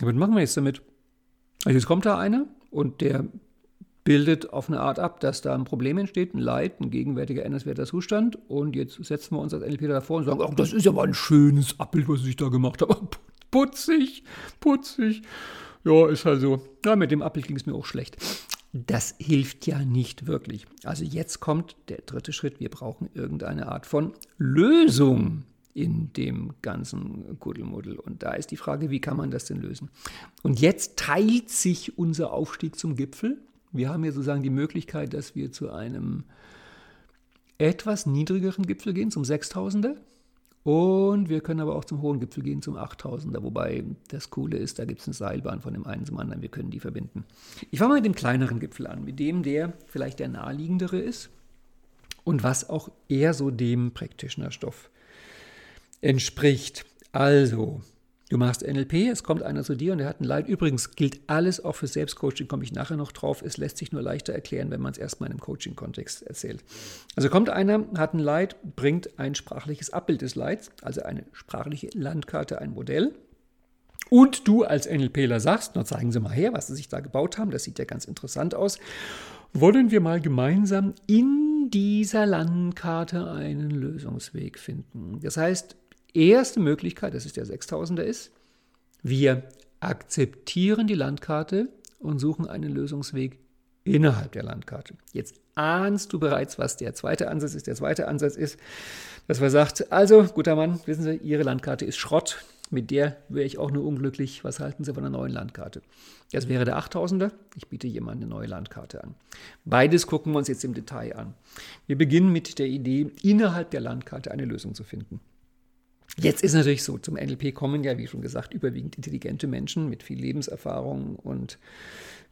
Was machen wir jetzt damit? Also jetzt kommt da einer und der bildet auf eine Art ab, dass da ein Problem entsteht, ein Leid, ein gegenwärtiger ändernswerter Zustand. Und jetzt setzen wir uns als NLP davor und sagen, ach, das ist ja mal ein schönes Abbild, was ich da gemacht habe. Putzig, putzig. Ja, ist halt so. Ja, mit dem Abbild ging es mir auch schlecht. Das hilft ja nicht wirklich. Also jetzt kommt der dritte Schritt. Wir brauchen irgendeine Art von Lösung in dem ganzen Kuddelmuddel. Und da ist die Frage, wie kann man das denn lösen? Und jetzt teilt sich unser Aufstieg zum Gipfel. Wir haben ja sozusagen die Möglichkeit, dass wir zu einem etwas niedrigeren Gipfel gehen, zum 6000er. Und wir können aber auch zum hohen Gipfel gehen, zum 8000er. Wobei das Coole ist, da gibt es eine Seilbahn von dem einen zum anderen. Wir können die verbinden. Ich fange mal mit dem kleineren Gipfel an, mit dem, der vielleicht der naheliegendere ist und was auch eher so dem Practitioner-Stoff entspricht. Also, Du machst NLP, es kommt einer zu dir und er hat ein Leid. Übrigens gilt alles auch für Selbstcoaching, komme ich nachher noch drauf. Es lässt sich nur leichter erklären, wenn man es erstmal einem Coaching-Kontext erzählt. Also kommt einer, hat ein Leid, bringt ein sprachliches Abbild des Leids, also eine sprachliche Landkarte, ein Modell. Und du als NLPler sagst, na zeigen Sie mal her, was Sie sich da gebaut haben, das sieht ja ganz interessant aus. Wollen wir mal gemeinsam in dieser Landkarte einen Lösungsweg finden? Das heißt, erste Möglichkeit, das ist der 6000er ist, wir akzeptieren die Landkarte und suchen einen Lösungsweg innerhalb der Landkarte. Jetzt ahnst du bereits, was der zweite Ansatz ist. Der zweite Ansatz ist, dass man sagt, also guter Mann, wissen Sie, Ihre Landkarte ist Schrott. Mit der wäre ich auch nur unglücklich. Was halten Sie von einer neuen Landkarte? Das wäre der 8000er. Ich biete jemand eine neue Landkarte an. Beides gucken wir uns jetzt im Detail an. Wir beginnen mit der Idee, innerhalb der Landkarte eine Lösung zu finden. Jetzt ist natürlich so, zum NLP kommen ja, wie schon gesagt, überwiegend intelligente Menschen mit viel Lebenserfahrung und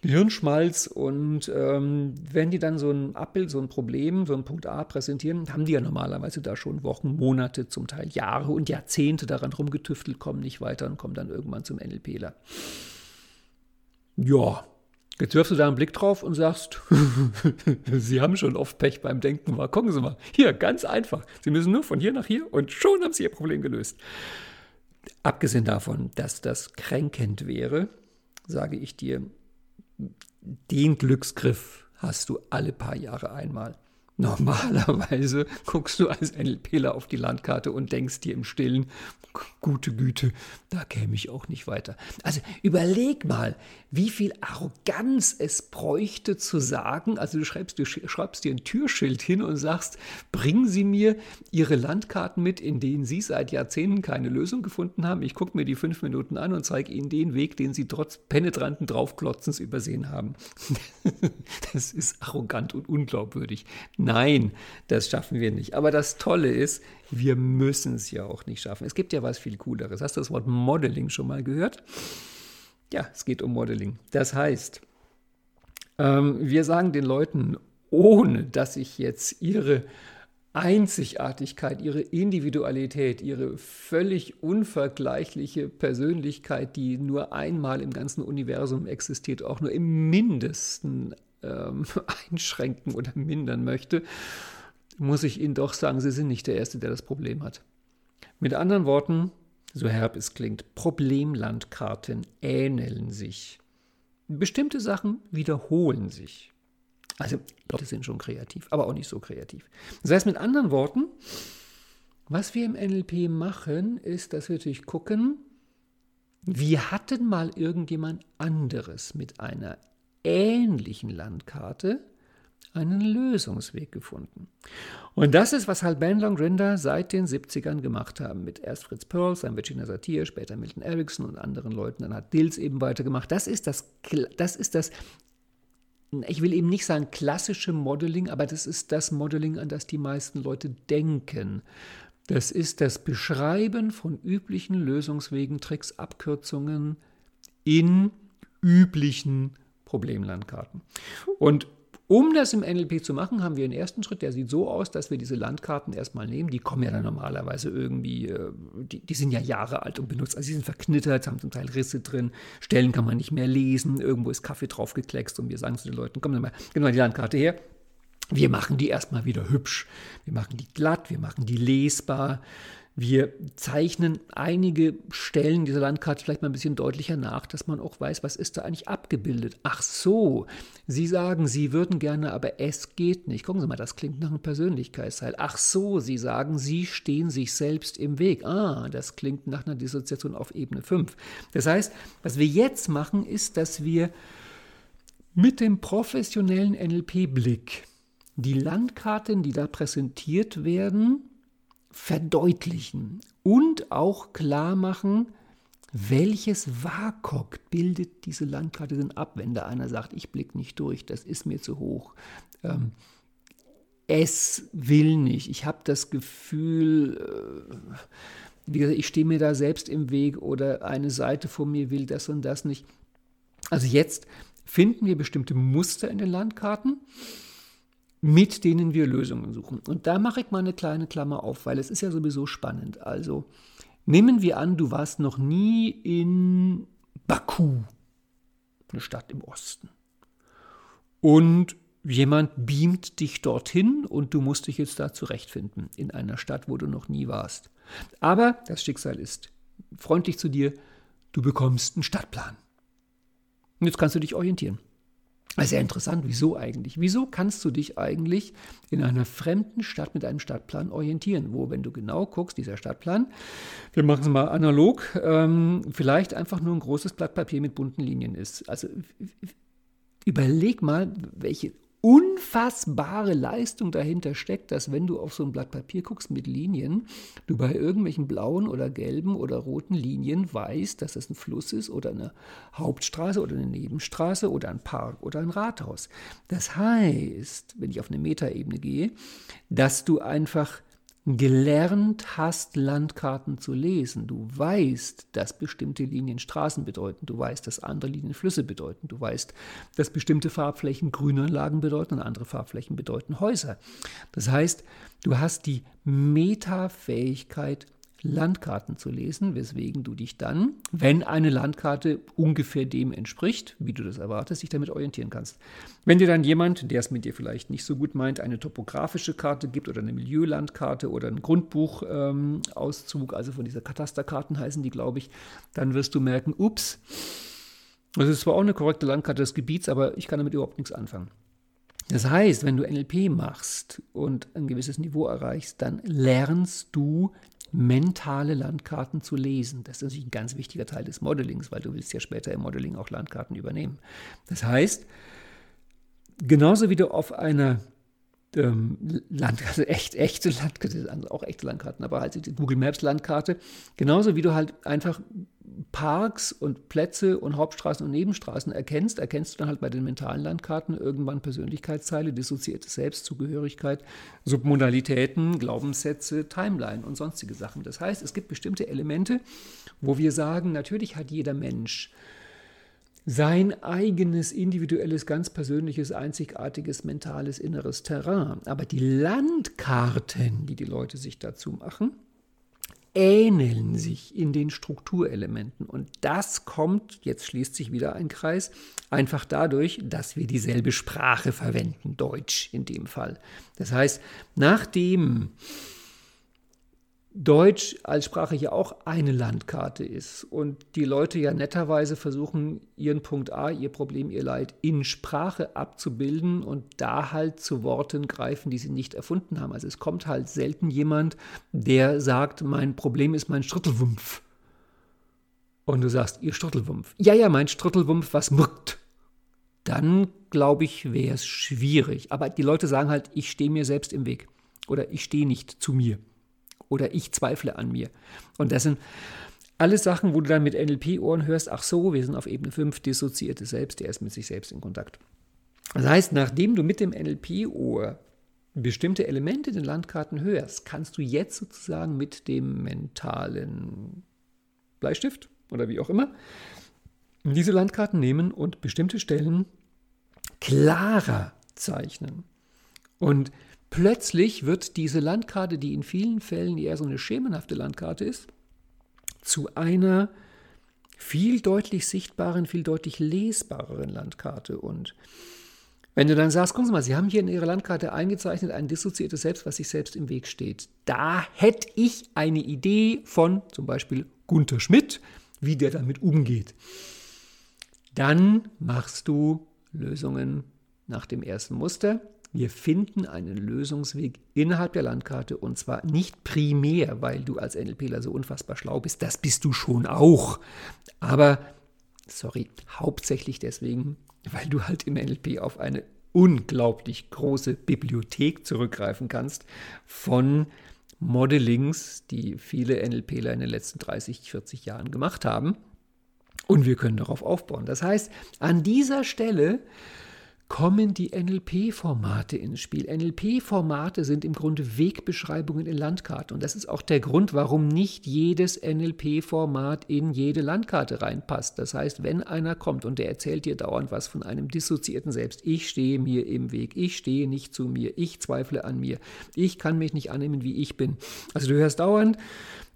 Gehirnschmalz. Und ähm, wenn die dann so ein Abbild, so ein Problem, so ein Punkt A präsentieren, haben die ja normalerweise da schon Wochen, Monate, zum Teil Jahre und Jahrzehnte daran rumgetüftelt, kommen nicht weiter und kommen dann irgendwann zum NLPler. Ja, Jetzt wirfst du da einen Blick drauf und sagst, Sie haben schon oft Pech beim Denken, war. Gucken Sie mal, hier, ganz einfach. Sie müssen nur von hier nach hier und schon haben Sie Ihr Problem gelöst. Abgesehen davon, dass das kränkend wäre, sage ich dir, den Glücksgriff hast du alle paar Jahre einmal. Normalerweise guckst du als NLPler auf die Landkarte und denkst dir im Stillen, gute Güte, da käme ich auch nicht weiter. Also überleg mal, wie viel Arroganz es bräuchte zu sagen, also du schreibst, du schreibst dir ein Türschild hin und sagst, bringen Sie mir Ihre Landkarten mit, in denen Sie seit Jahrzehnten keine Lösung gefunden haben. Ich gucke mir die fünf Minuten an und zeige Ihnen den Weg, den Sie trotz penetranten Draufklotzens übersehen haben. Das ist arrogant und unglaubwürdig. Nein, das schaffen wir nicht. Aber das Tolle ist, wir müssen es ja auch nicht schaffen. Es gibt ja was viel Cooleres. Hast du das Wort Modeling schon mal gehört? Ja, es geht um Modeling. Das heißt, ähm, wir sagen den Leuten, ohne dass ich jetzt ihre Einzigartigkeit, ihre Individualität, ihre völlig unvergleichliche Persönlichkeit, die nur einmal im ganzen Universum existiert, auch nur im mindesten ähm, einschränken oder mindern möchte, muss ich Ihnen doch sagen, Sie sind nicht der Erste, der das Problem hat. Mit anderen Worten, so herb es klingt, Problemlandkarten ähneln sich. Bestimmte Sachen wiederholen sich. Also Leute sind schon kreativ, aber auch nicht so kreativ. Das heißt mit anderen Worten, was wir im NLP machen, ist, dass wir natürlich gucken, wie hat denn mal irgendjemand anderes mit einer ähnlichen Landkarte einen Lösungsweg gefunden. Und das ist, was halt Bandler und Grinder seit den 70ern gemacht haben. Mit erst Fritz Perls, dann Virginia Satir, später Milton Erickson und anderen Leuten. Dann hat Dills eben weitergemacht. Das ist das, das ist das, ich will eben nicht sagen klassische Modeling, aber das ist das Modeling, an das die meisten Leute denken. Das ist das Beschreiben von üblichen Lösungswegen, Tricks, Abkürzungen in üblichen Problemlandkarten. Und um das im NLP zu machen, haben wir einen ersten Schritt, der sieht so aus, dass wir diese Landkarten erstmal nehmen. Die kommen ja dann normalerweise irgendwie, äh, die, die sind ja Jahre alt und benutzt. Also sie sind verknittert, haben zum Teil Risse drin, Stellen kann man nicht mehr lesen, irgendwo ist Kaffee drauf gekleckst und wir sagen zu den Leuten, komm mal, gib die Landkarte her. Wir machen die erstmal wieder hübsch. Wir machen die glatt, wir machen die lesbar. Wir zeichnen einige Stellen dieser Landkarte vielleicht mal ein bisschen deutlicher nach, dass man auch weiß, was ist da eigentlich abgebildet. Ach so, Sie sagen, Sie würden gerne, aber es geht nicht. Gucken Sie mal, das klingt nach einem Persönlichkeitsteil. Ach so, Sie sagen, Sie stehen sich selbst im Weg. Ah, das klingt nach einer Dissoziation auf Ebene 5. Das heißt, was wir jetzt machen, ist, dass wir mit dem professionellen NLP-Blick die Landkarten, die da präsentiert werden, verdeutlichen und auch klar machen, welches WAKOK bildet diese Landkarte denn ab, wenn da einer sagt, ich blicke nicht durch, das ist mir zu hoch. Ähm, es will nicht. Ich habe das Gefühl, äh, wie gesagt, ich stehe mir da selbst im Weg oder eine Seite vor mir will das und das nicht. Also jetzt finden wir bestimmte Muster in den Landkarten mit denen wir Lösungen suchen. Und da mache ich mal eine kleine Klammer auf, weil es ist ja sowieso spannend. Also nehmen wir an, du warst noch nie in Baku, eine Stadt im Osten. Und jemand beamt dich dorthin und du musst dich jetzt da zurechtfinden in einer Stadt, wo du noch nie warst. Aber das Schicksal ist freundlich zu dir, du bekommst einen Stadtplan. Und jetzt kannst du dich orientieren. Sehr interessant, wieso eigentlich? Wieso kannst du dich eigentlich in einer fremden Stadt mit einem Stadtplan orientieren, wo, wenn du genau guckst, dieser Stadtplan, wir machen es mal analog, ähm, vielleicht einfach nur ein großes Blatt Papier mit bunten Linien ist. Also überleg mal, welche unfassbare Leistung dahinter steckt, dass wenn du auf so ein Blatt Papier guckst mit Linien, du bei irgendwelchen blauen oder gelben oder roten Linien weißt, dass das ein Fluss ist oder eine Hauptstraße oder eine Nebenstraße oder ein Park oder ein Rathaus. Das heißt, wenn ich auf eine Metaebene gehe, dass du einfach gelernt hast, Landkarten zu lesen. Du weißt, dass bestimmte Linien Straßen bedeuten. Du weißt, dass andere Linien Flüsse bedeuten. Du weißt, dass bestimmte Farbflächen Grünanlagen bedeuten und andere Farbflächen bedeuten Häuser. Das heißt, du hast die Metafähigkeit, Landkarten zu lesen, weswegen du dich dann, wenn eine Landkarte ungefähr dem entspricht, wie du das erwartest, dich damit orientieren kannst. Wenn dir dann jemand, der es mit dir vielleicht nicht so gut meint, eine topografische Karte gibt oder eine Milieulandkarte oder einen Grundbuchauszug, ähm, also von dieser Katasterkarten heißen die, glaube ich, dann wirst du merken, ups, das ist zwar auch eine korrekte Landkarte des Gebiets, aber ich kann damit überhaupt nichts anfangen. Das heißt, wenn du NLP machst und ein gewisses Niveau erreichst, dann lernst du mentale Landkarten zu lesen. Das ist natürlich ein ganz wichtiger Teil des Modellings, weil du willst ja später im Modelling auch Landkarten übernehmen. Das heißt, genauso wie du auf einer ähm, Landkarte, echt, echte Landkarte, auch echte Landkarten, aber halt die Google Maps Landkarte, genauso wie du halt einfach Parks und Plätze und Hauptstraßen und Nebenstraßen erkennst, erkennst du dann halt bei den mentalen Landkarten irgendwann Persönlichkeitsteile, dissoziierte Selbstzugehörigkeit, Submodalitäten, Glaubenssätze, Timeline und sonstige Sachen. Das heißt, es gibt bestimmte Elemente, wo wir sagen, natürlich hat jeder Mensch sein eigenes individuelles, ganz persönliches, einzigartiges mentales inneres Terrain. Aber die Landkarten, die die Leute sich dazu machen, ähneln sich in den Strukturelementen. Und das kommt, jetzt schließt sich wieder ein Kreis, einfach dadurch, dass wir dieselbe Sprache verwenden, Deutsch in dem Fall. Das heißt, nachdem Deutsch als Sprache ja auch eine Landkarte ist und die Leute ja netterweise versuchen, ihren Punkt A, ihr Problem, ihr Leid in Sprache abzubilden und da halt zu Worten greifen, die sie nicht erfunden haben. Also es kommt halt selten jemand, der sagt, mein Problem ist mein Struttelwumpf. Und du sagst, ihr Struttelwumpf. Ja, ja, mein Struttelwumpf, was mückt. Dann, glaube ich, wäre es schwierig. Aber die Leute sagen halt, ich stehe mir selbst im Weg. Oder ich stehe nicht zu mir oder ich zweifle an mir. Und das sind alles Sachen, wo du dann mit NLP-Ohren hörst, ach so, wir sind auf Ebene 5, dissoziierte Selbst, der ist mit sich selbst in Kontakt. Das heißt, nachdem du mit dem NLP-Ohr bestimmte Elemente in den Landkarten hörst, kannst du jetzt sozusagen mit dem mentalen Bleistift oder wie auch immer diese Landkarten nehmen und bestimmte Stellen klarer zeichnen. Und Plötzlich wird diese Landkarte, die in vielen Fällen eher so eine schemenhafte Landkarte ist, zu einer viel deutlich sichtbaren, viel deutlich lesbareren Landkarte. Und wenn du dann sagst, gucken Sie mal, Sie haben hier in Ihrer Landkarte eingezeichnet ein dissoziiertes Selbst, was sich selbst im Weg steht. Da hätte ich eine Idee von zum Beispiel Gunther Schmidt, wie der damit umgeht. Dann machst du Lösungen nach dem ersten Muster. Wir finden einen Lösungsweg innerhalb der Landkarte und zwar nicht primär, weil du als NLPler so unfassbar schlau bist, das bist du schon auch, aber, sorry, hauptsächlich deswegen, weil du halt im NLP auf eine unglaublich große Bibliothek zurückgreifen kannst von Modellings, die viele NLPler in den letzten 30, 40 Jahren gemacht haben. Und wir können darauf aufbauen. Das heißt, an dieser Stelle kommen die NLP-Formate ins Spiel. NLP-Formate sind im Grunde Wegbeschreibungen in Landkarten. Und das ist auch der Grund, warum nicht jedes NLP-Format in jede Landkarte reinpasst. Das heißt, wenn einer kommt und der erzählt dir dauernd was von einem dissoziierten Selbst, ich stehe mir im Weg, ich stehe nicht zu mir, ich zweifle an mir, ich kann mich nicht annehmen, wie ich bin. Also du hörst dauernd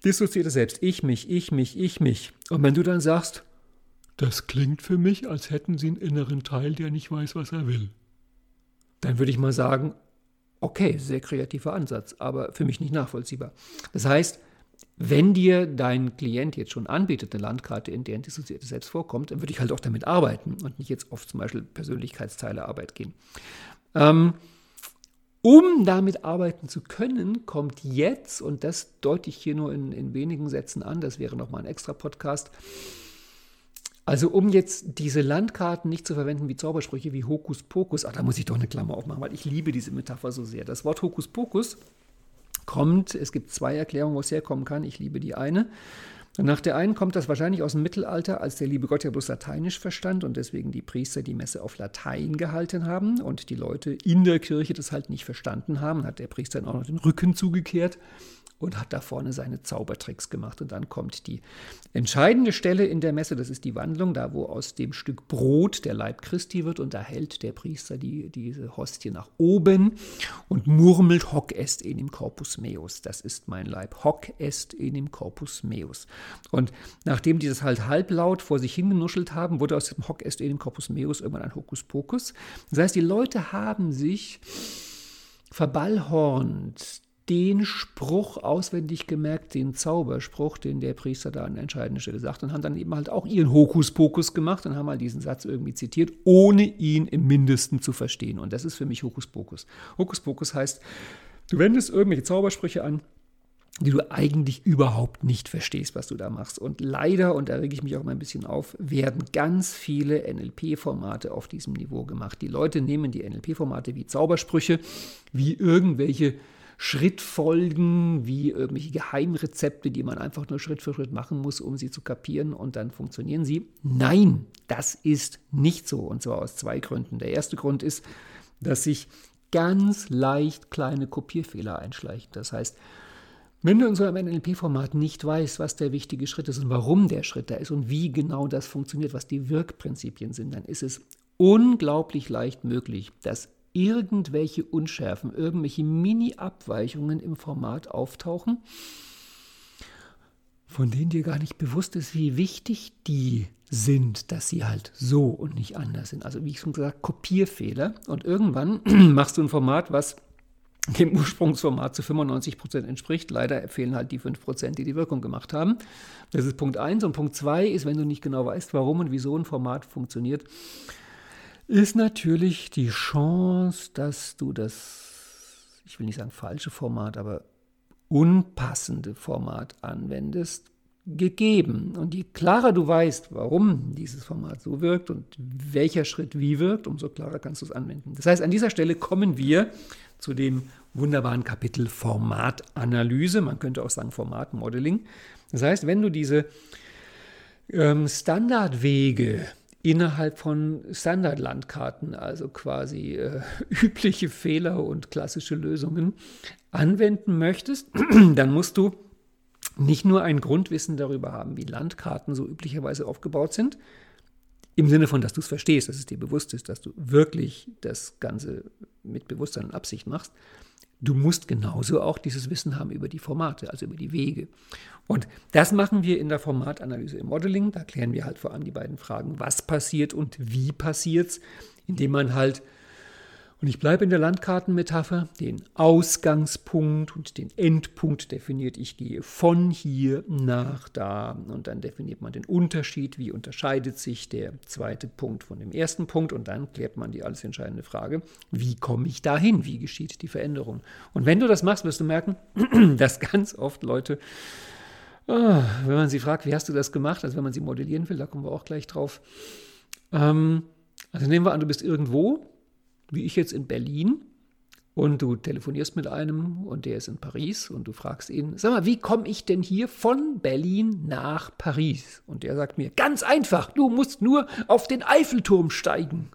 dissoziiertes Selbst, ich mich, ich mich, ich mich. Und wenn du dann sagst, das klingt für mich, als hätten Sie einen inneren Teil, der nicht weiß, was er will. Dann würde ich mal sagen, okay, sehr kreativer Ansatz, aber für mich nicht nachvollziehbar. Das heißt, wenn dir dein Klient jetzt schon anbietet, eine Landkarte, in der ein dissoziiertes Selbst vorkommt, dann würde ich halt auch damit arbeiten und nicht jetzt auf zum Beispiel Persönlichkeitsteilearbeit gehen. Ähm, um damit arbeiten zu können, kommt jetzt, und das deute ich hier nur in, in wenigen Sätzen an, das wäre nochmal ein extra Podcast, also um jetzt diese Landkarten nicht zu verwenden wie Zaubersprüche wie Hokuspokus, ach, da muss ich doch eine Klammer aufmachen, weil ich liebe diese Metapher so sehr. Das Wort Hokuspokus kommt, es gibt zwei Erklärungen, wo es herkommen kann. Ich liebe die eine. Nach der einen kommt das wahrscheinlich aus dem Mittelalter, als der liebe Gott ja bloß Lateinisch verstand und deswegen die Priester die Messe auf Latein gehalten haben und die Leute in der Kirche das halt nicht verstanden haben, hat der Priester dann auch noch den Rücken zugekehrt und hat da vorne seine Zaubertricks gemacht. Und dann kommt die entscheidende Stelle in der Messe, das ist die Wandlung, da wo aus dem Stück Brot der Leib Christi wird und da hält der Priester die, diese Hostie nach oben und murmelt Hoc est enim corpus meus. Das ist mein Leib. Hoc est enim corpus meus. Und nachdem die das halt halblaut vor sich hingenuschelt haben, wurde aus dem Hoc est enim corpus meus irgendwann ein Hokuspokus. Das heißt, die Leute haben sich verballhornt den Spruch auswendig gemerkt, den Zauberspruch, den der Priester da an der entscheidenden Stelle sagt und haben dann eben halt auch ihren Hokuspokus gemacht und haben mal diesen Satz irgendwie zitiert, ohne ihn im Mindesten zu verstehen. Und das ist für mich Hokuspokus. Hokuspokus heißt, du wendest irgendwelche Zaubersprüche an, die du eigentlich überhaupt nicht verstehst, was du da machst. Und leider, und da rege ich mich auch mal ein bisschen auf, werden ganz viele NLP-Formate auf diesem Niveau gemacht. Die Leute nehmen die NLP-Formate wie Zaubersprüche, wie irgendwelche Schrittfolgen, wie irgendwelche Geheimrezepte, die man einfach nur Schritt für Schritt machen muss, um sie zu kapieren und dann funktionieren sie. Nein, das ist nicht so und zwar aus zwei Gründen. Der erste Grund ist, dass sich ganz leicht kleine Kopierfehler einschleichen. Das heißt, wenn du in so einem NLP-Format nicht weißt, was der wichtige Schritt ist und warum der Schritt da ist und wie genau das funktioniert, was die Wirkprinzipien sind, dann ist es unglaublich leicht möglich, dass irgendwelche Unschärfen, irgendwelche Mini-Abweichungen im Format auftauchen, von denen dir gar nicht bewusst ist, wie wichtig die sind, dass sie halt so und nicht anders sind. Also wie ich schon gesagt, Kopierfehler. Und irgendwann machst du ein Format, was dem Ursprungsformat zu 95 Prozent entspricht. Leider fehlen halt die 5 Prozent, die die Wirkung gemacht haben. Das ist Punkt 1. Und Punkt 2 ist, wenn du nicht genau weißt, warum und wieso ein Format funktioniert, ist natürlich die Chance, dass du das, ich will nicht sagen falsche Format, aber unpassende Format anwendest, gegeben. Und je klarer du weißt, warum dieses Format so wirkt und welcher Schritt wie wirkt, umso klarer kannst du es anwenden. Das heißt, an dieser Stelle kommen wir zu dem wunderbaren Kapitel Formatanalyse. Man könnte auch sagen Formatmodeling. Das heißt, wenn du diese ähm, Standardwege innerhalb von Standardlandkarten, also quasi äh, übliche Fehler und klassische Lösungen anwenden möchtest, dann musst du nicht nur ein Grundwissen darüber haben, wie Landkarten so üblicherweise aufgebaut sind, im Sinne von, dass du es verstehst, dass es dir bewusst ist, dass du wirklich das Ganze mit Bewusstsein und Absicht machst, Du musst genauso auch dieses Wissen haben über die Formate, also über die Wege. Und das machen wir in der Formatanalyse im Modeling. Da klären wir halt vor allem die beiden Fragen, was passiert und wie passiert es, indem man halt und ich bleibe in der Landkartenmetapher. Den Ausgangspunkt und den Endpunkt definiert. Ich gehe von hier nach da und dann definiert man den Unterschied. Wie unterscheidet sich der zweite Punkt von dem ersten Punkt? Und dann klärt man die alles entscheidende Frage, wie komme ich dahin? Wie geschieht die Veränderung? Und wenn du das machst, wirst du merken, dass ganz oft Leute ah, wenn man sie fragt, wie hast du das gemacht, also wenn man sie modellieren will, da kommen wir auch gleich drauf. Ähm, also nehmen wir an, du bist irgendwo wie ich jetzt in Berlin und du telefonierst mit einem und der ist in Paris und du fragst ihn, sag mal, wie komme ich denn hier von Berlin nach Paris? Und der sagt mir, ganz einfach, du musst nur auf den Eiffelturm steigen.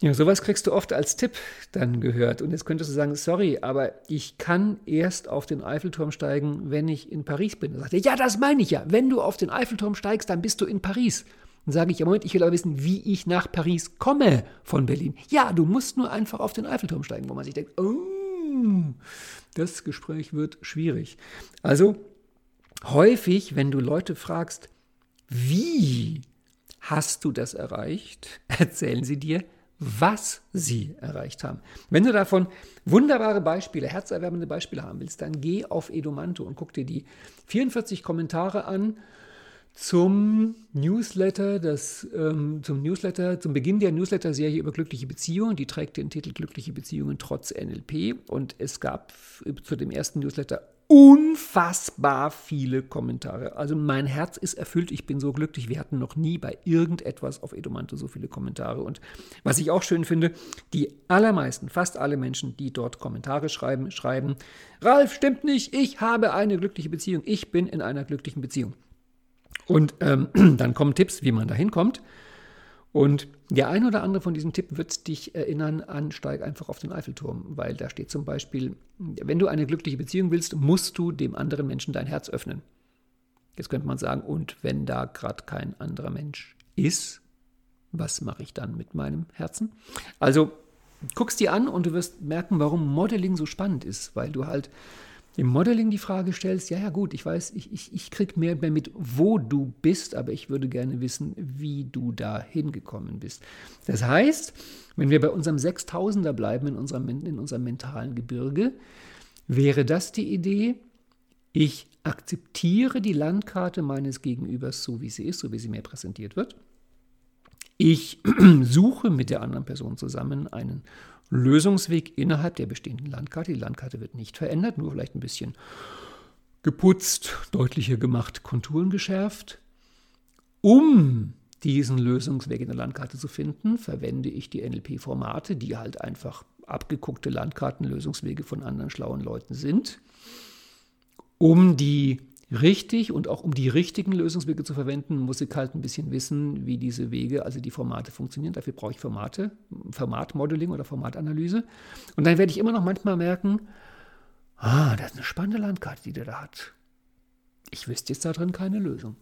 Ja, sowas kriegst du oft als Tipp dann gehört. Und jetzt könntest du sagen, sorry, aber ich kann erst auf den Eiffelturm steigen, wenn ich in Paris bin. Dann sagt er, ja, das meine ich ja. Wenn du auf den Eiffelturm steigst, dann bist du in Paris. Dann sage ich, ja Moment, ich will aber wissen, wie ich nach Paris komme von Berlin. Ja, du musst nur einfach auf den Eiffelturm steigen, wo man sich denkt, oh, das Gespräch wird schwierig. Also häufig, wenn du Leute fragst, wie hast du das erreicht, erzählen sie dir, was sie erreicht haben. Wenn du davon wunderbare Beispiele, herzerwärmende Beispiele haben willst, dann geh auf Edomanto und guck dir die 44 Kommentare an zum Newsletter, das, ähm, zum Newsletter, zum Beginn der Newsletter-Serie über glückliche Beziehungen. Die trägt den Titel Glückliche Beziehungen trotz NLP. Und es gab zu dem ersten Newsletter unfassbar viele Kommentare. Also mein Herz ist erfüllt, ich bin so glücklich. Wir hatten noch nie bei irgendetwas auf Edomante so viele Kommentare. Und was ich auch schön finde, die allermeisten, fast alle Menschen, die dort Kommentare schreiben, schreiben, Ralf, stimmt nicht, ich habe eine glückliche Beziehung, ich bin in einer glücklichen Beziehung. Und ähm, dann kommen Tipps, wie man da hinkommt. Und der ein oder andere von diesen Tipp wird dich erinnern an Steig einfach auf den Eiffelturm, weil da steht zum Beispiel, wenn du eine glückliche Beziehung willst, musst du dem anderen Menschen dein Herz öffnen. Jetzt könnte man sagen, und wenn da gerade kein anderer Mensch ist, was mache ich dann mit meinem Herzen? Also guckst dir an und du wirst merken, warum Modeling so spannend ist, weil du halt im Modeling die Frage stellst, ja, ja gut, ich weiß, ich, ich, ich kriege mehr, mehr mit, wo du bist, aber ich würde gerne wissen, wie du da hingekommen bist. Das heißt, wenn wir bei unserem 6000er bleiben in unserem, in unserem mentalen Gebirge, wäre das die Idee, ich akzeptiere die Landkarte meines Gegenübers so, wie sie ist, so wie sie mir präsentiert wird. Ich suche mit der anderen Person zusammen einen Lösungsweg innerhalb der bestehenden Landkarte. Die Landkarte wird nicht verändert, nur vielleicht ein bisschen geputzt, deutlicher gemacht, Konturen geschärft. Um diesen Lösungsweg in der Landkarte zu finden, verwende ich die NLP-Formate, die halt einfach abgeguckte Landkartenlösungswege von anderen schlauen Leuten sind, um die richtig und auch um die richtigen Lösungswege zu verwenden, muss ich halt ein bisschen wissen, wie diese Wege, also die Formate funktionieren. Dafür brauche ich Formate, Formatmodeling oder Formatanalyse. Und dann werde ich immer noch manchmal merken, ah, das ist eine spannende Landkarte, die der da hat. Ich wüsste jetzt da drin keine Lösung.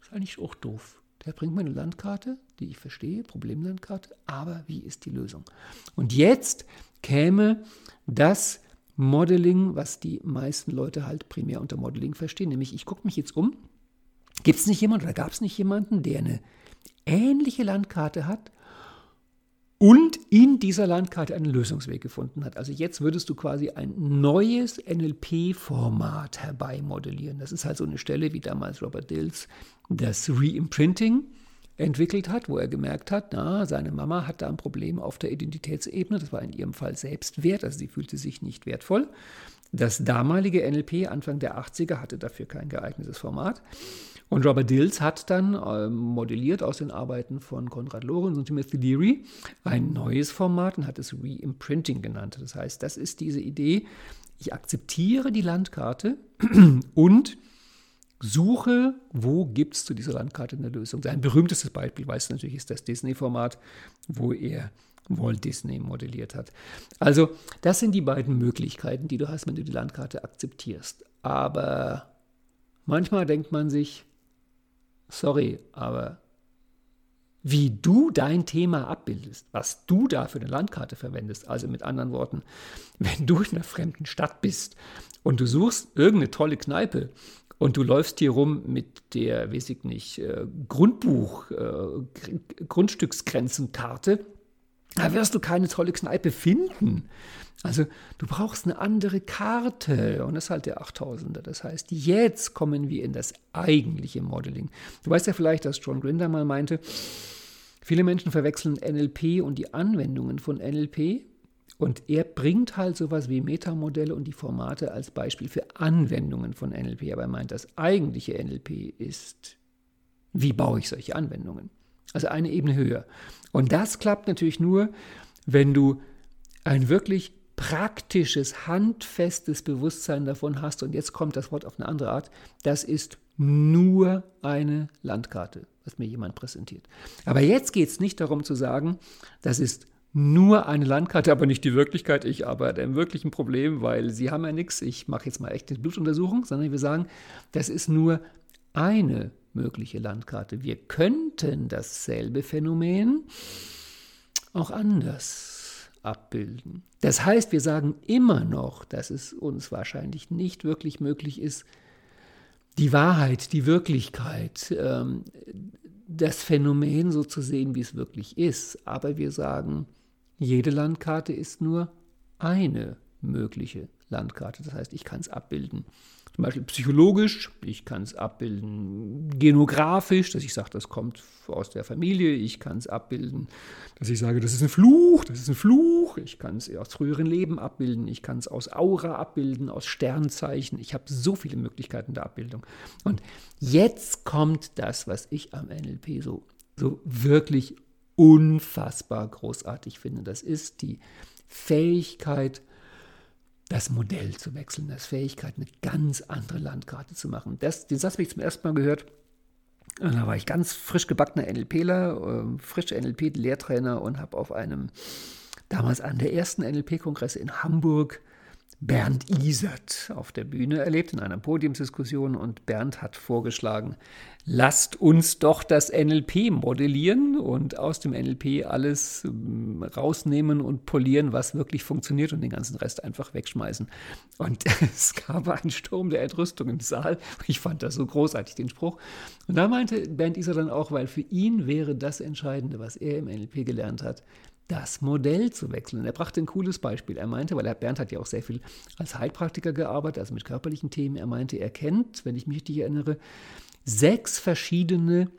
Ist eigentlich auch doof. Der bringt mir eine Landkarte, die ich verstehe, Problemlandkarte, aber wie ist die Lösung? Und jetzt käme das Modeling, was die meisten Leute halt primär unter Modeling verstehen. Nämlich, ich gucke mich jetzt um. Gibt es nicht jemanden oder gab es nicht jemanden, der eine ähnliche Landkarte hat und in dieser Landkarte einen Lösungsweg gefunden hat? Also jetzt würdest du quasi ein neues NLP-Format herbeimodellieren. Das ist halt so eine Stelle wie damals Robert Dills das Reimprinting entwickelt hat, wo er gemerkt hat, na, seine Mama hat da ein Problem auf der Identitätsebene, das war in ihrem Fall Selbstwert, also sie fühlte sich nicht wertvoll. Das damalige NLP Anfang der 80er hatte dafür kein geeignetes Format. Und Robert Dills hat dann äh, modelliert aus den Arbeiten von Konrad Lorenz und Timothy Leary ein neues Format und hat es Reimprinting genannt. Das heißt, das ist diese Idee, ich akzeptiere die Landkarte und suche, wo gibt es zu dieser Landkarte eine Lösung. Sein berühmtestes Beispiel, weiß natürlich, ist das Disney-Format, wo er Walt Disney modelliert hat. Also, das sind die beiden Möglichkeiten, die du hast, wenn du die Landkarte akzeptierst. Aber manchmal denkt man sich, sorry, aber wie du dein Thema abbildest, was du da für eine Landkarte verwendest, also mit anderen Worten, wenn du in einer fremden Stadt bist und du suchst irgendeine tolle Kneipe und du läufst hier rum mit der, weiß ich nicht, äh, Grundbuch, äh, Grundstücksgrenzenkarte, da wirst du keine tolle Kneipe finden. Also du brauchst eine andere Karte und das ist halt der 8000er. Das heißt, jetzt kommen wir in das eigentliche Modeling. Du weißt ja vielleicht, dass John Grinder mal meinte, viele Menschen verwechseln NLP und die Anwendungen von NLP. Und er bringt halt sowas wie Metamodelle und die Formate als Beispiel für Anwendungen von NLP. Aber er meint, das eigentliche NLP ist, wie baue ich solche Anwendungen? Also eine Ebene höher. Und das klappt natürlich nur, wenn du ein wirklich praktisches, handfestes Bewusstsein davon hast. Und jetzt kommt das Wort auf eine andere Art. Das ist nur eine Landkarte, was mir jemand präsentiert. Aber jetzt geht es nicht darum zu sagen, das ist nur eine Landkarte, aber nicht die Wirklichkeit. Ich arbeite im wirklichen Problem, weil sie haben ja nichts. Ich mache jetzt mal echt eine Blutuntersuchung, sondern wir sagen, das ist nur eine mögliche Landkarte. Wir könnten dasselbe Phänomen auch anders abbilden. Das heißt, wir sagen immer noch, dass es uns wahrscheinlich nicht wirklich möglich ist, die Wahrheit, die Wirklichkeit, ähm, das Phänomen so zu sehen, wie es wirklich ist. Aber wir sagen, jede Landkarte ist nur eine mögliche Landkarte. Das heißt, ich kann es abbilden. Zum Beispiel psychologisch, ich kann es abbilden genografisch, dass ich sage, das kommt aus der Familie, ich kann es abbilden, dass ich sage, das ist ein Fluch, das ist ein Fluch, ich kann es aus früheren Leben abbilden, ich kann es aus Aura abbilden, aus Sternzeichen, ich habe so viele Möglichkeiten der Abbildung. Und jetzt kommt das, was ich am NLP so, so wirklich unfassbar großartig finde. Das ist die Fähigkeit, das Modell zu wechseln, das Fähigkeit, eine ganz andere Landkarte zu machen. Das, den Satz habe ich zum ersten Mal gehört. Da war ich ganz frisch gebackener NLPler, äh, frisch NLP-Lehrtrainer und habe auf einem, damals an der ersten NLP-Kongresse in Hamburg, Bernd Isert auf der Bühne erlebt in einer Podiumsdiskussion und Bernd hat vorgeschlagen, lasst uns doch das NLP modellieren und aus dem NLP alles ähm, rausnehmen und polieren, was wirklich funktioniert und den ganzen Rest einfach wegschmeißen. Und es gab einen Sturm der Entrüstung im Saal. Ich fand das so großartig, den Spruch. Und da meinte Bernd Isert dann auch, weil für ihn wäre das Entscheidende, was er im NLP gelernt hat, das Modell zu wechseln. Er brachte ein cooles Beispiel. Er meinte, weil er, Bernd hat ja auch sehr viel als Heilpraktiker gearbeitet, also mit körperlichen Themen. Er meinte, er kennt, wenn ich mich richtig erinnere, sechs verschiedene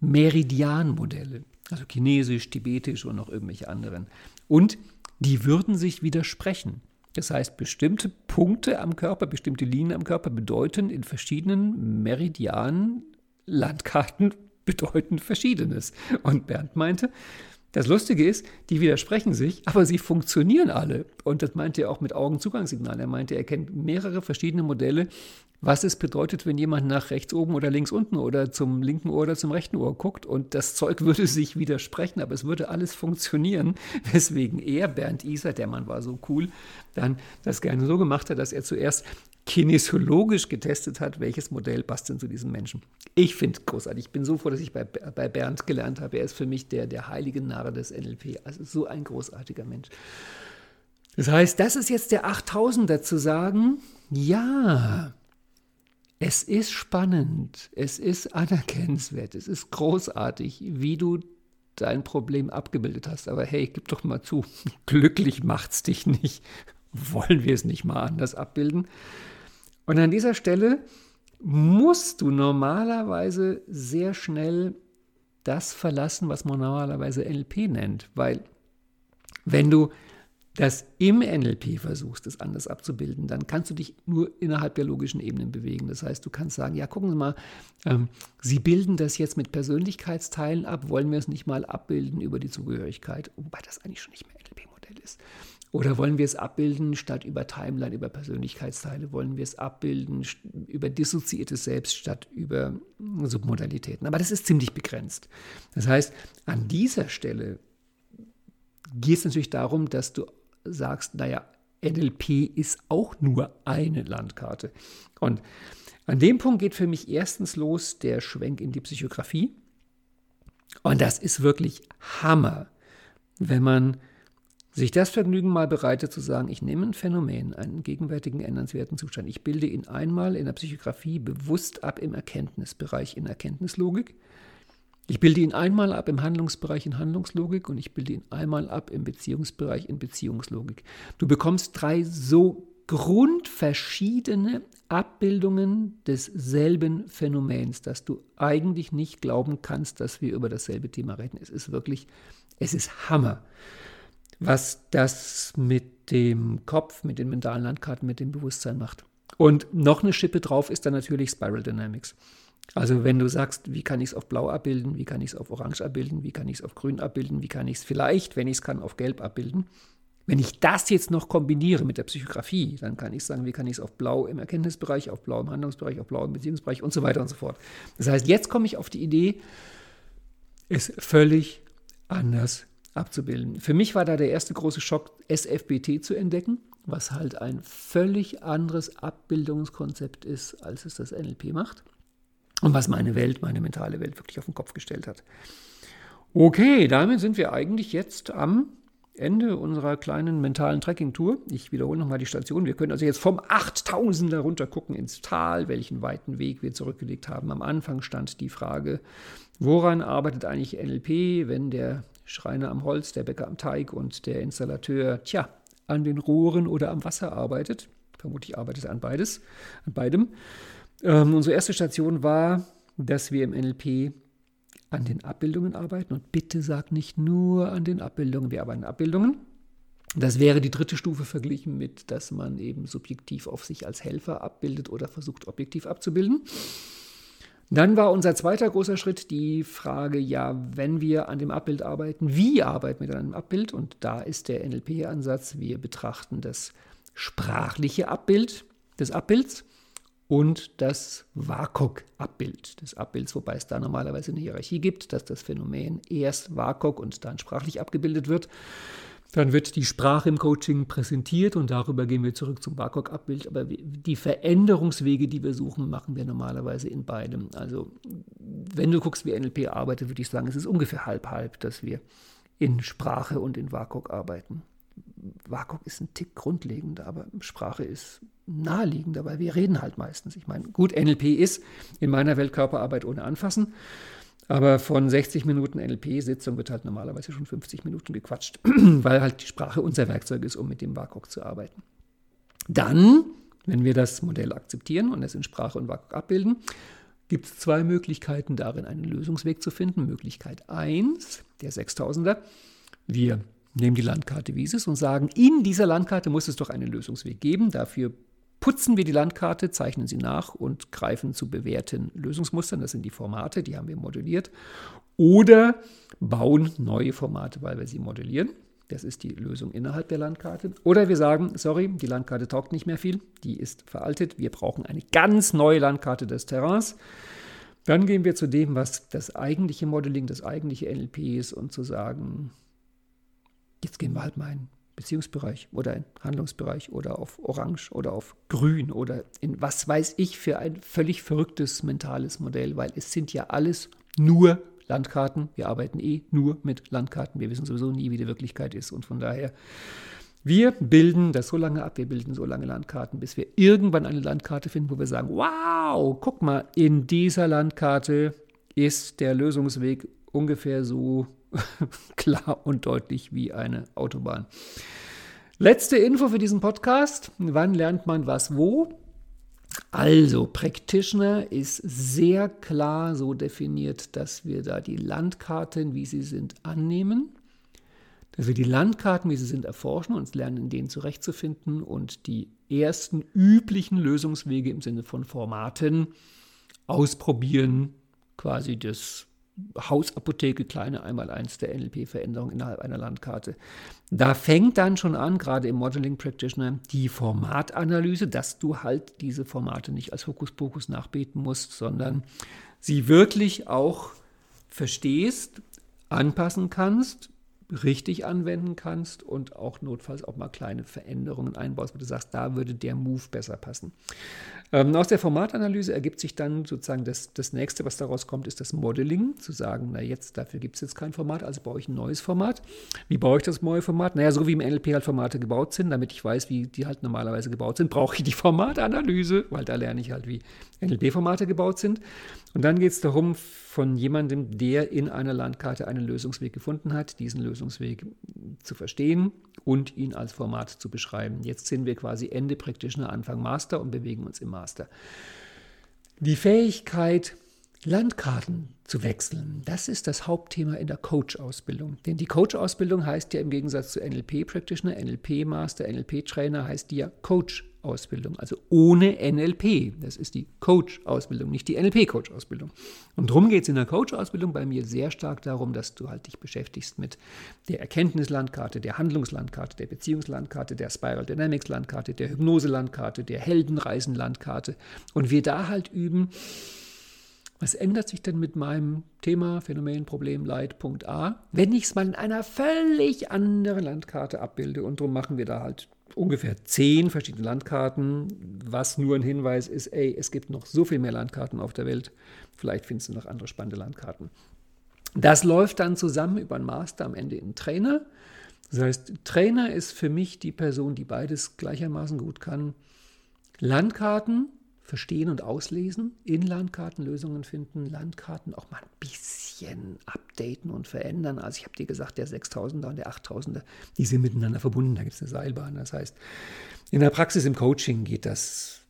Meridianmodelle. Also chinesisch, tibetisch und noch irgendwelche anderen. Und die würden sich widersprechen. Das heißt, bestimmte Punkte am Körper, bestimmte Linien am Körper bedeuten in verschiedenen Meridianen, Landkarten bedeuten Verschiedenes. Und Bernd meinte, das Lustige ist, die widersprechen sich, aber sie funktionieren alle. Und das meinte er auch mit Augenzugangssignalen. Er meinte, er kennt mehrere verschiedene Modelle, was es bedeutet, wenn jemand nach rechts oben oder links unten oder zum linken Ohr oder zum rechten Ohr guckt. Und das Zeug würde sich widersprechen, aber es würde alles funktionieren. Weswegen er, Bernd Iser, der Mann war so cool, dann das gerne so gemacht hat, dass er zuerst kinesiologisch getestet hat, welches Modell passt denn zu diesem Menschen. Ich finde großartig. Ich bin so froh, dass ich bei, bei Bernd gelernt habe. Er ist für mich der, der heilige Narr des NLP. Also so ein großartiger Mensch. Das heißt, das ist jetzt der 8000er zu sagen, ja, es ist spannend, es ist anerkennenswert, es ist großartig, wie du dein Problem abgebildet hast. Aber hey, gib doch mal zu, glücklich macht's dich nicht. Wollen wir es nicht mal anders abbilden? Und an dieser Stelle musst du normalerweise sehr schnell das verlassen, was man normalerweise NLP nennt. Weil wenn du das im NLP versuchst, es anders abzubilden, dann kannst du dich nur innerhalb der logischen Ebenen bewegen. Das heißt, du kannst sagen, ja, gucken Sie mal, ähm, Sie bilden das jetzt mit Persönlichkeitsteilen ab, wollen wir es nicht mal abbilden über die Zugehörigkeit, wobei das eigentlich schon nicht mehr NLP-Modell ist. Oder wollen wir es abbilden statt über Timeline, über Persönlichkeitsteile? Wollen wir es abbilden über dissoziiertes Selbst statt über Submodalitäten? Aber das ist ziemlich begrenzt. Das heißt, an dieser Stelle geht es natürlich darum, dass du sagst, naja, NLP ist auch nur eine Landkarte. Und an dem Punkt geht für mich erstens los der Schwenk in die Psychografie. Und das ist wirklich Hammer, wenn man sich das Vergnügen mal bereitet zu sagen, ich nehme ein Phänomen, einen gegenwärtigen ändernswerten Zustand, ich bilde ihn einmal in der Psychografie bewusst ab im Erkenntnisbereich in Erkenntnislogik, ich bilde ihn einmal ab im Handlungsbereich in Handlungslogik und ich bilde ihn einmal ab im Beziehungsbereich in Beziehungslogik. Du bekommst drei so grundverschiedene Abbildungen desselben Phänomens, dass du eigentlich nicht glauben kannst, dass wir über dasselbe Thema reden. Es ist wirklich, es ist Hammer was das mit dem Kopf, mit den mentalen Landkarten, mit dem Bewusstsein macht. Und noch eine Schippe drauf ist dann natürlich Spiral Dynamics. Also wenn du sagst, wie kann ich es auf Blau abbilden, wie kann ich es auf Orange abbilden, wie kann ich es auf Grün abbilden, wie kann ich es vielleicht, wenn ich es kann, auf Gelb abbilden. Wenn ich das jetzt noch kombiniere mit der Psychografie, dann kann ich sagen, wie kann ich es auf Blau im Erkenntnisbereich, auf Blau im Handlungsbereich, auf Blau im Beziehungsbereich und so weiter und so fort. Das heißt, jetzt komme ich auf die Idee, es völlig anders abzubilden. Für mich war da der erste große Schock, SFBT zu entdecken, was halt ein völlig anderes Abbildungskonzept ist, als es das NLP macht und was meine Welt, meine mentale Welt wirklich auf den Kopf gestellt hat. Okay, damit sind wir eigentlich jetzt am Ende unserer kleinen mentalen Trekking-Tour. Ich wiederhole nochmal die Station. Wir können also jetzt vom 8000er runter gucken ins Tal, welchen weiten Weg wir zurückgelegt haben. Am Anfang stand die Frage, woran arbeitet eigentlich NLP, wenn der Schreiner am Holz, der Bäcker am Teig und der Installateur, tja, an den Rohren oder am Wasser arbeitet. vermutlich arbeitet er an beides, an beidem. Ähm, unsere erste Station war, dass wir im NLP an den Abbildungen arbeiten. Und bitte sag nicht nur an den Abbildungen, wir arbeiten an Abbildungen. Das wäre die dritte Stufe verglichen mit, dass man eben subjektiv auf sich als Helfer abbildet oder versucht, objektiv abzubilden. Dann war unser zweiter großer Schritt die Frage, ja, wenn wir an dem Abbild arbeiten, wie arbeiten wir an einem Abbild? Und da ist der NLP-Ansatz, wir betrachten das sprachliche Abbild des Abbilds und das WAKOK-Abbild des Abbilds, wobei es da normalerweise eine Hierarchie gibt, dass das Phänomen erst WAKOK und dann sprachlich abgebildet wird. Dann wird die Sprache im Coaching präsentiert und darüber gehen wir zurück zum WAKOK-Abbild. Aber die Veränderungswege, die wir suchen, machen wir normalerweise in beidem. Also wenn du guckst, wie NLP arbeitet, würde ich sagen, es ist ungefähr halb-halb, dass wir in Sprache und in WAKOK arbeiten. WAKOK ist ein Tick grundlegender, aber Sprache ist naheliegender, weil wir reden halt meistens. Ich meine, gut, NLP ist in meiner Welt Körperarbeit ohne Anfassen, aber von 60 Minuten NLP-Sitzung wird halt normalerweise schon 50 Minuten gequatscht, weil halt die Sprache unser Werkzeug ist, um mit dem WAKOK zu arbeiten. Dann, wenn wir das Modell akzeptieren und es in Sprache und WAKOK abbilden, gibt es zwei Möglichkeiten darin, einen Lösungsweg zu finden. Möglichkeit 1, der 6000er, wir nehmen die Landkarte, wie es ist, und sagen, in dieser Landkarte muss es doch einen Lösungsweg geben. Dafür putzen wir die Landkarte, zeichnen sie nach und greifen zu bewährten Lösungsmustern. Das sind die Formate, die haben wir modelliert. Oder bauen neue Formate, weil wir sie modellieren. Das ist die Lösung innerhalb der Landkarte. Oder wir sagen, sorry, die Landkarte taugt nicht mehr viel, die ist veraltet, wir brauchen eine ganz neue Landkarte des Terrains. Dann gehen wir zu dem, was das eigentliche Modeling, das eigentliche NLP ist und zu sagen, jetzt gehen wir halt mal ein Beziehungsbereich oder in Handlungsbereich oder auf Orange oder auf Grün oder in was weiß ich für ein völlig verrücktes mentales Modell, weil es sind ja alles nur Landkarten. Wir arbeiten eh nur mit Landkarten. Wir wissen sowieso nie, wie die Wirklichkeit ist. Und von daher, wir bilden das so lange ab, wir bilden so lange Landkarten, bis wir irgendwann eine Landkarte finden, wo wir sagen, wow, guck mal, in dieser Landkarte ist der Lösungsweg ungefähr so klar und deutlich wie eine Autobahn. Letzte Info für diesen Podcast. Wann lernt man was wo? Also, Practitioner ist sehr klar so definiert, dass wir da die Landkarten, wie sie sind, annehmen, dass wir die Landkarten, wie sie sind, erforschen und lernen, in denen zurechtzufinden und die ersten üblichen Lösungswege im Sinne von Formaten ausprobieren, quasi das Hausapotheke, kleine Einmaleins der NLP-Veränderung innerhalb einer Landkarte. Da fängt dann schon an, gerade im Modeling Practitioner, die Formatanalyse, dass du halt diese Formate nicht als Hokuspokus nachbeten musst, sondern sie wirklich auch verstehst, anpassen kannst, richtig anwenden kannst und auch notfalls auch mal kleine Veränderungen einbaust, wo du sagst, da würde der Move besser passen. Ähm, aus der Formatanalyse ergibt sich dann sozusagen das, das nächste, was daraus kommt, ist das Modeling, zu sagen, na jetzt, dafür gibt es jetzt kein Format, also baue ich ein neues Format. Wie baue ich das neue Format? Naja, so wie im NLP halt Formate gebaut sind, damit ich weiß, wie die halt normalerweise gebaut sind, brauche ich die Formatanalyse, weil da lerne ich halt, wie NLP-Formate gebaut sind. Und dann geht es darum, von jemandem, der in einer Landkarte einen Lösungsweg gefunden hat, diesen Lösungsweg zu verstehen und ihn als Format zu beschreiben. Jetzt sind wir quasi Ende Practitioner, Anfang Master und bewegen uns im Master. Die Fähigkeit, Landkarten zu wechseln, das ist das Hauptthema in der Coach-Ausbildung. Denn die Coach-Ausbildung heißt ja im Gegensatz zu NLP-Practitioner, NLP-Master, NLP-Trainer heißt die ja Coach-Ausbildung. Ausbildung, also ohne NLP. Das ist die Coach-Ausbildung, nicht die NLP-Coach-Ausbildung. Und darum geht es in der Coach-Ausbildung bei mir sehr stark darum, dass du halt dich beschäftigst mit der Erkenntnislandkarte, der Handlungslandkarte, der Beziehungslandkarte, der Spiral Dynamics-Landkarte, der Hypnose-Landkarte, der Heldenreisen-Landkarte. Und wir da halt üben, was ändert sich denn mit meinem Thema, Phänomen, Problem, Leid, Punkt A, wenn ich es mal in einer völlig anderen Landkarte abbilde? Und darum machen wir da halt ungefähr zehn verschiedene Landkarten, was nur ein Hinweis ist, ey, es gibt noch so viel mehr Landkarten auf der Welt. Vielleicht findest du noch andere spannende Landkarten. Das läuft dann zusammen über einen Master am Ende in Trainer. Das heißt, Trainer ist für mich die Person, die beides gleichermaßen gut kann. Landkarten verstehen und auslesen, in Landkarten Lösungen finden, Landkarten auch mal ein bisschen updaten und verändern. Also ich habe dir gesagt, der 6000er und der 8000er, die sind miteinander verbunden, da gibt es eine Seilbahn. Das heißt, in der Praxis im Coaching geht das,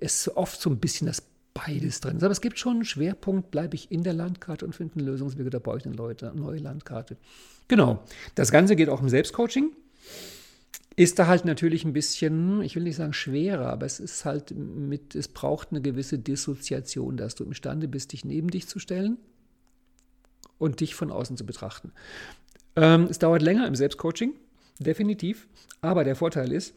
ist oft so ein bisschen das beides drin. Aber es gibt schon einen Schwerpunkt, bleibe ich in der Landkarte und finde Lösungswege, da baue ich eine neue Landkarte. Genau, das Ganze geht auch im Selbstcoaching ist da halt natürlich ein bisschen, ich will nicht sagen schwerer, aber es ist halt mit, es braucht eine gewisse Dissoziation, dass du imstande bist, dich neben dich zu stellen und dich von außen zu betrachten. Ähm, es dauert länger im Selbstcoaching, definitiv, aber der Vorteil ist,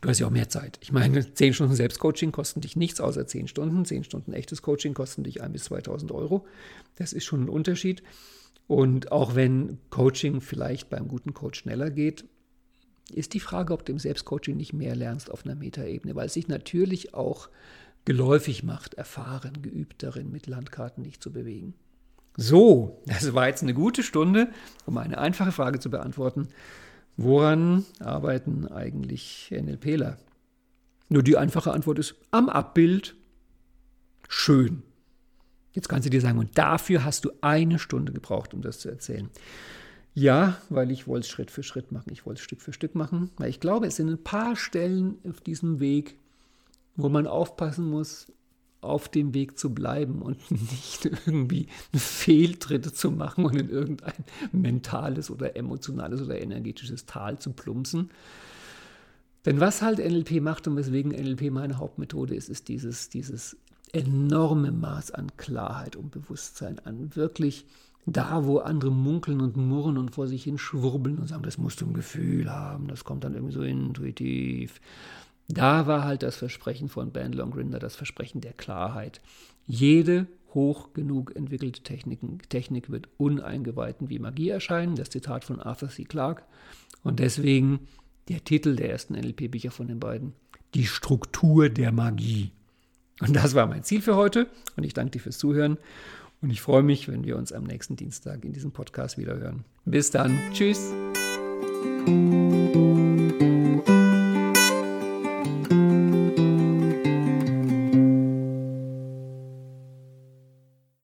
du hast ja auch mehr Zeit. Ich meine, 10 Stunden Selbstcoaching kosten dich nichts außer 10 Stunden. 10 Stunden echtes Coaching kosten dich 1.000 bis 2.000 Euro. Das ist schon ein Unterschied. Und auch wenn Coaching vielleicht beim guten Coach schneller geht, ist die Frage, ob du im Selbstcoaching nicht mehr lernst auf einer Metaebene, weil es sich natürlich auch geläufig macht, erfahren, geübt darin, mit Landkarten dich zu bewegen. So, das war jetzt eine gute Stunde, um eine einfache Frage zu beantworten. Woran arbeiten eigentlich NLPler? Nur die einfache Antwort ist am Abbild. Schön. Jetzt kannst du dir sagen, und dafür hast du eine Stunde gebraucht, um das zu erzählen. Ja, weil ich wollte es Schritt für Schritt machen. Ich wollte es Stück für Stück machen. Weil ich glaube, es sind ein paar Stellen auf diesem Weg, wo man aufpassen muss, auf dem Weg zu bleiben und nicht irgendwie Fehltritte zu machen und in irgendein mentales oder emotionales oder energetisches Tal zu plumpsen. Denn was halt NLP macht und weswegen NLP meine Hauptmethode ist, ist dieses, dieses enorme Maß an Klarheit und Bewusstsein, an wirklich da, wo andere munkeln und murren und vor sich hin schwurbeln und sagen, das musst du ein Gefühl haben, das kommt dann irgendwie so intuitiv. Da war halt das Versprechen von Bandler und Grinder, das Versprechen der Klarheit. Jede hoch genug entwickelte Techniken, Technik wird Uneingeweihten wie Magie erscheinen. Das Zitat von Arthur C. Clarke. Und deswegen der Titel der ersten NLP-Bücher von den beiden, Die Struktur der Magie. Und das war mein Ziel für heute. Und ich danke dir fürs Zuhören. Und ich freue mich, wenn wir uns am nächsten Dienstag in diesem Podcast wiederhören. Bis dann. Tschüss.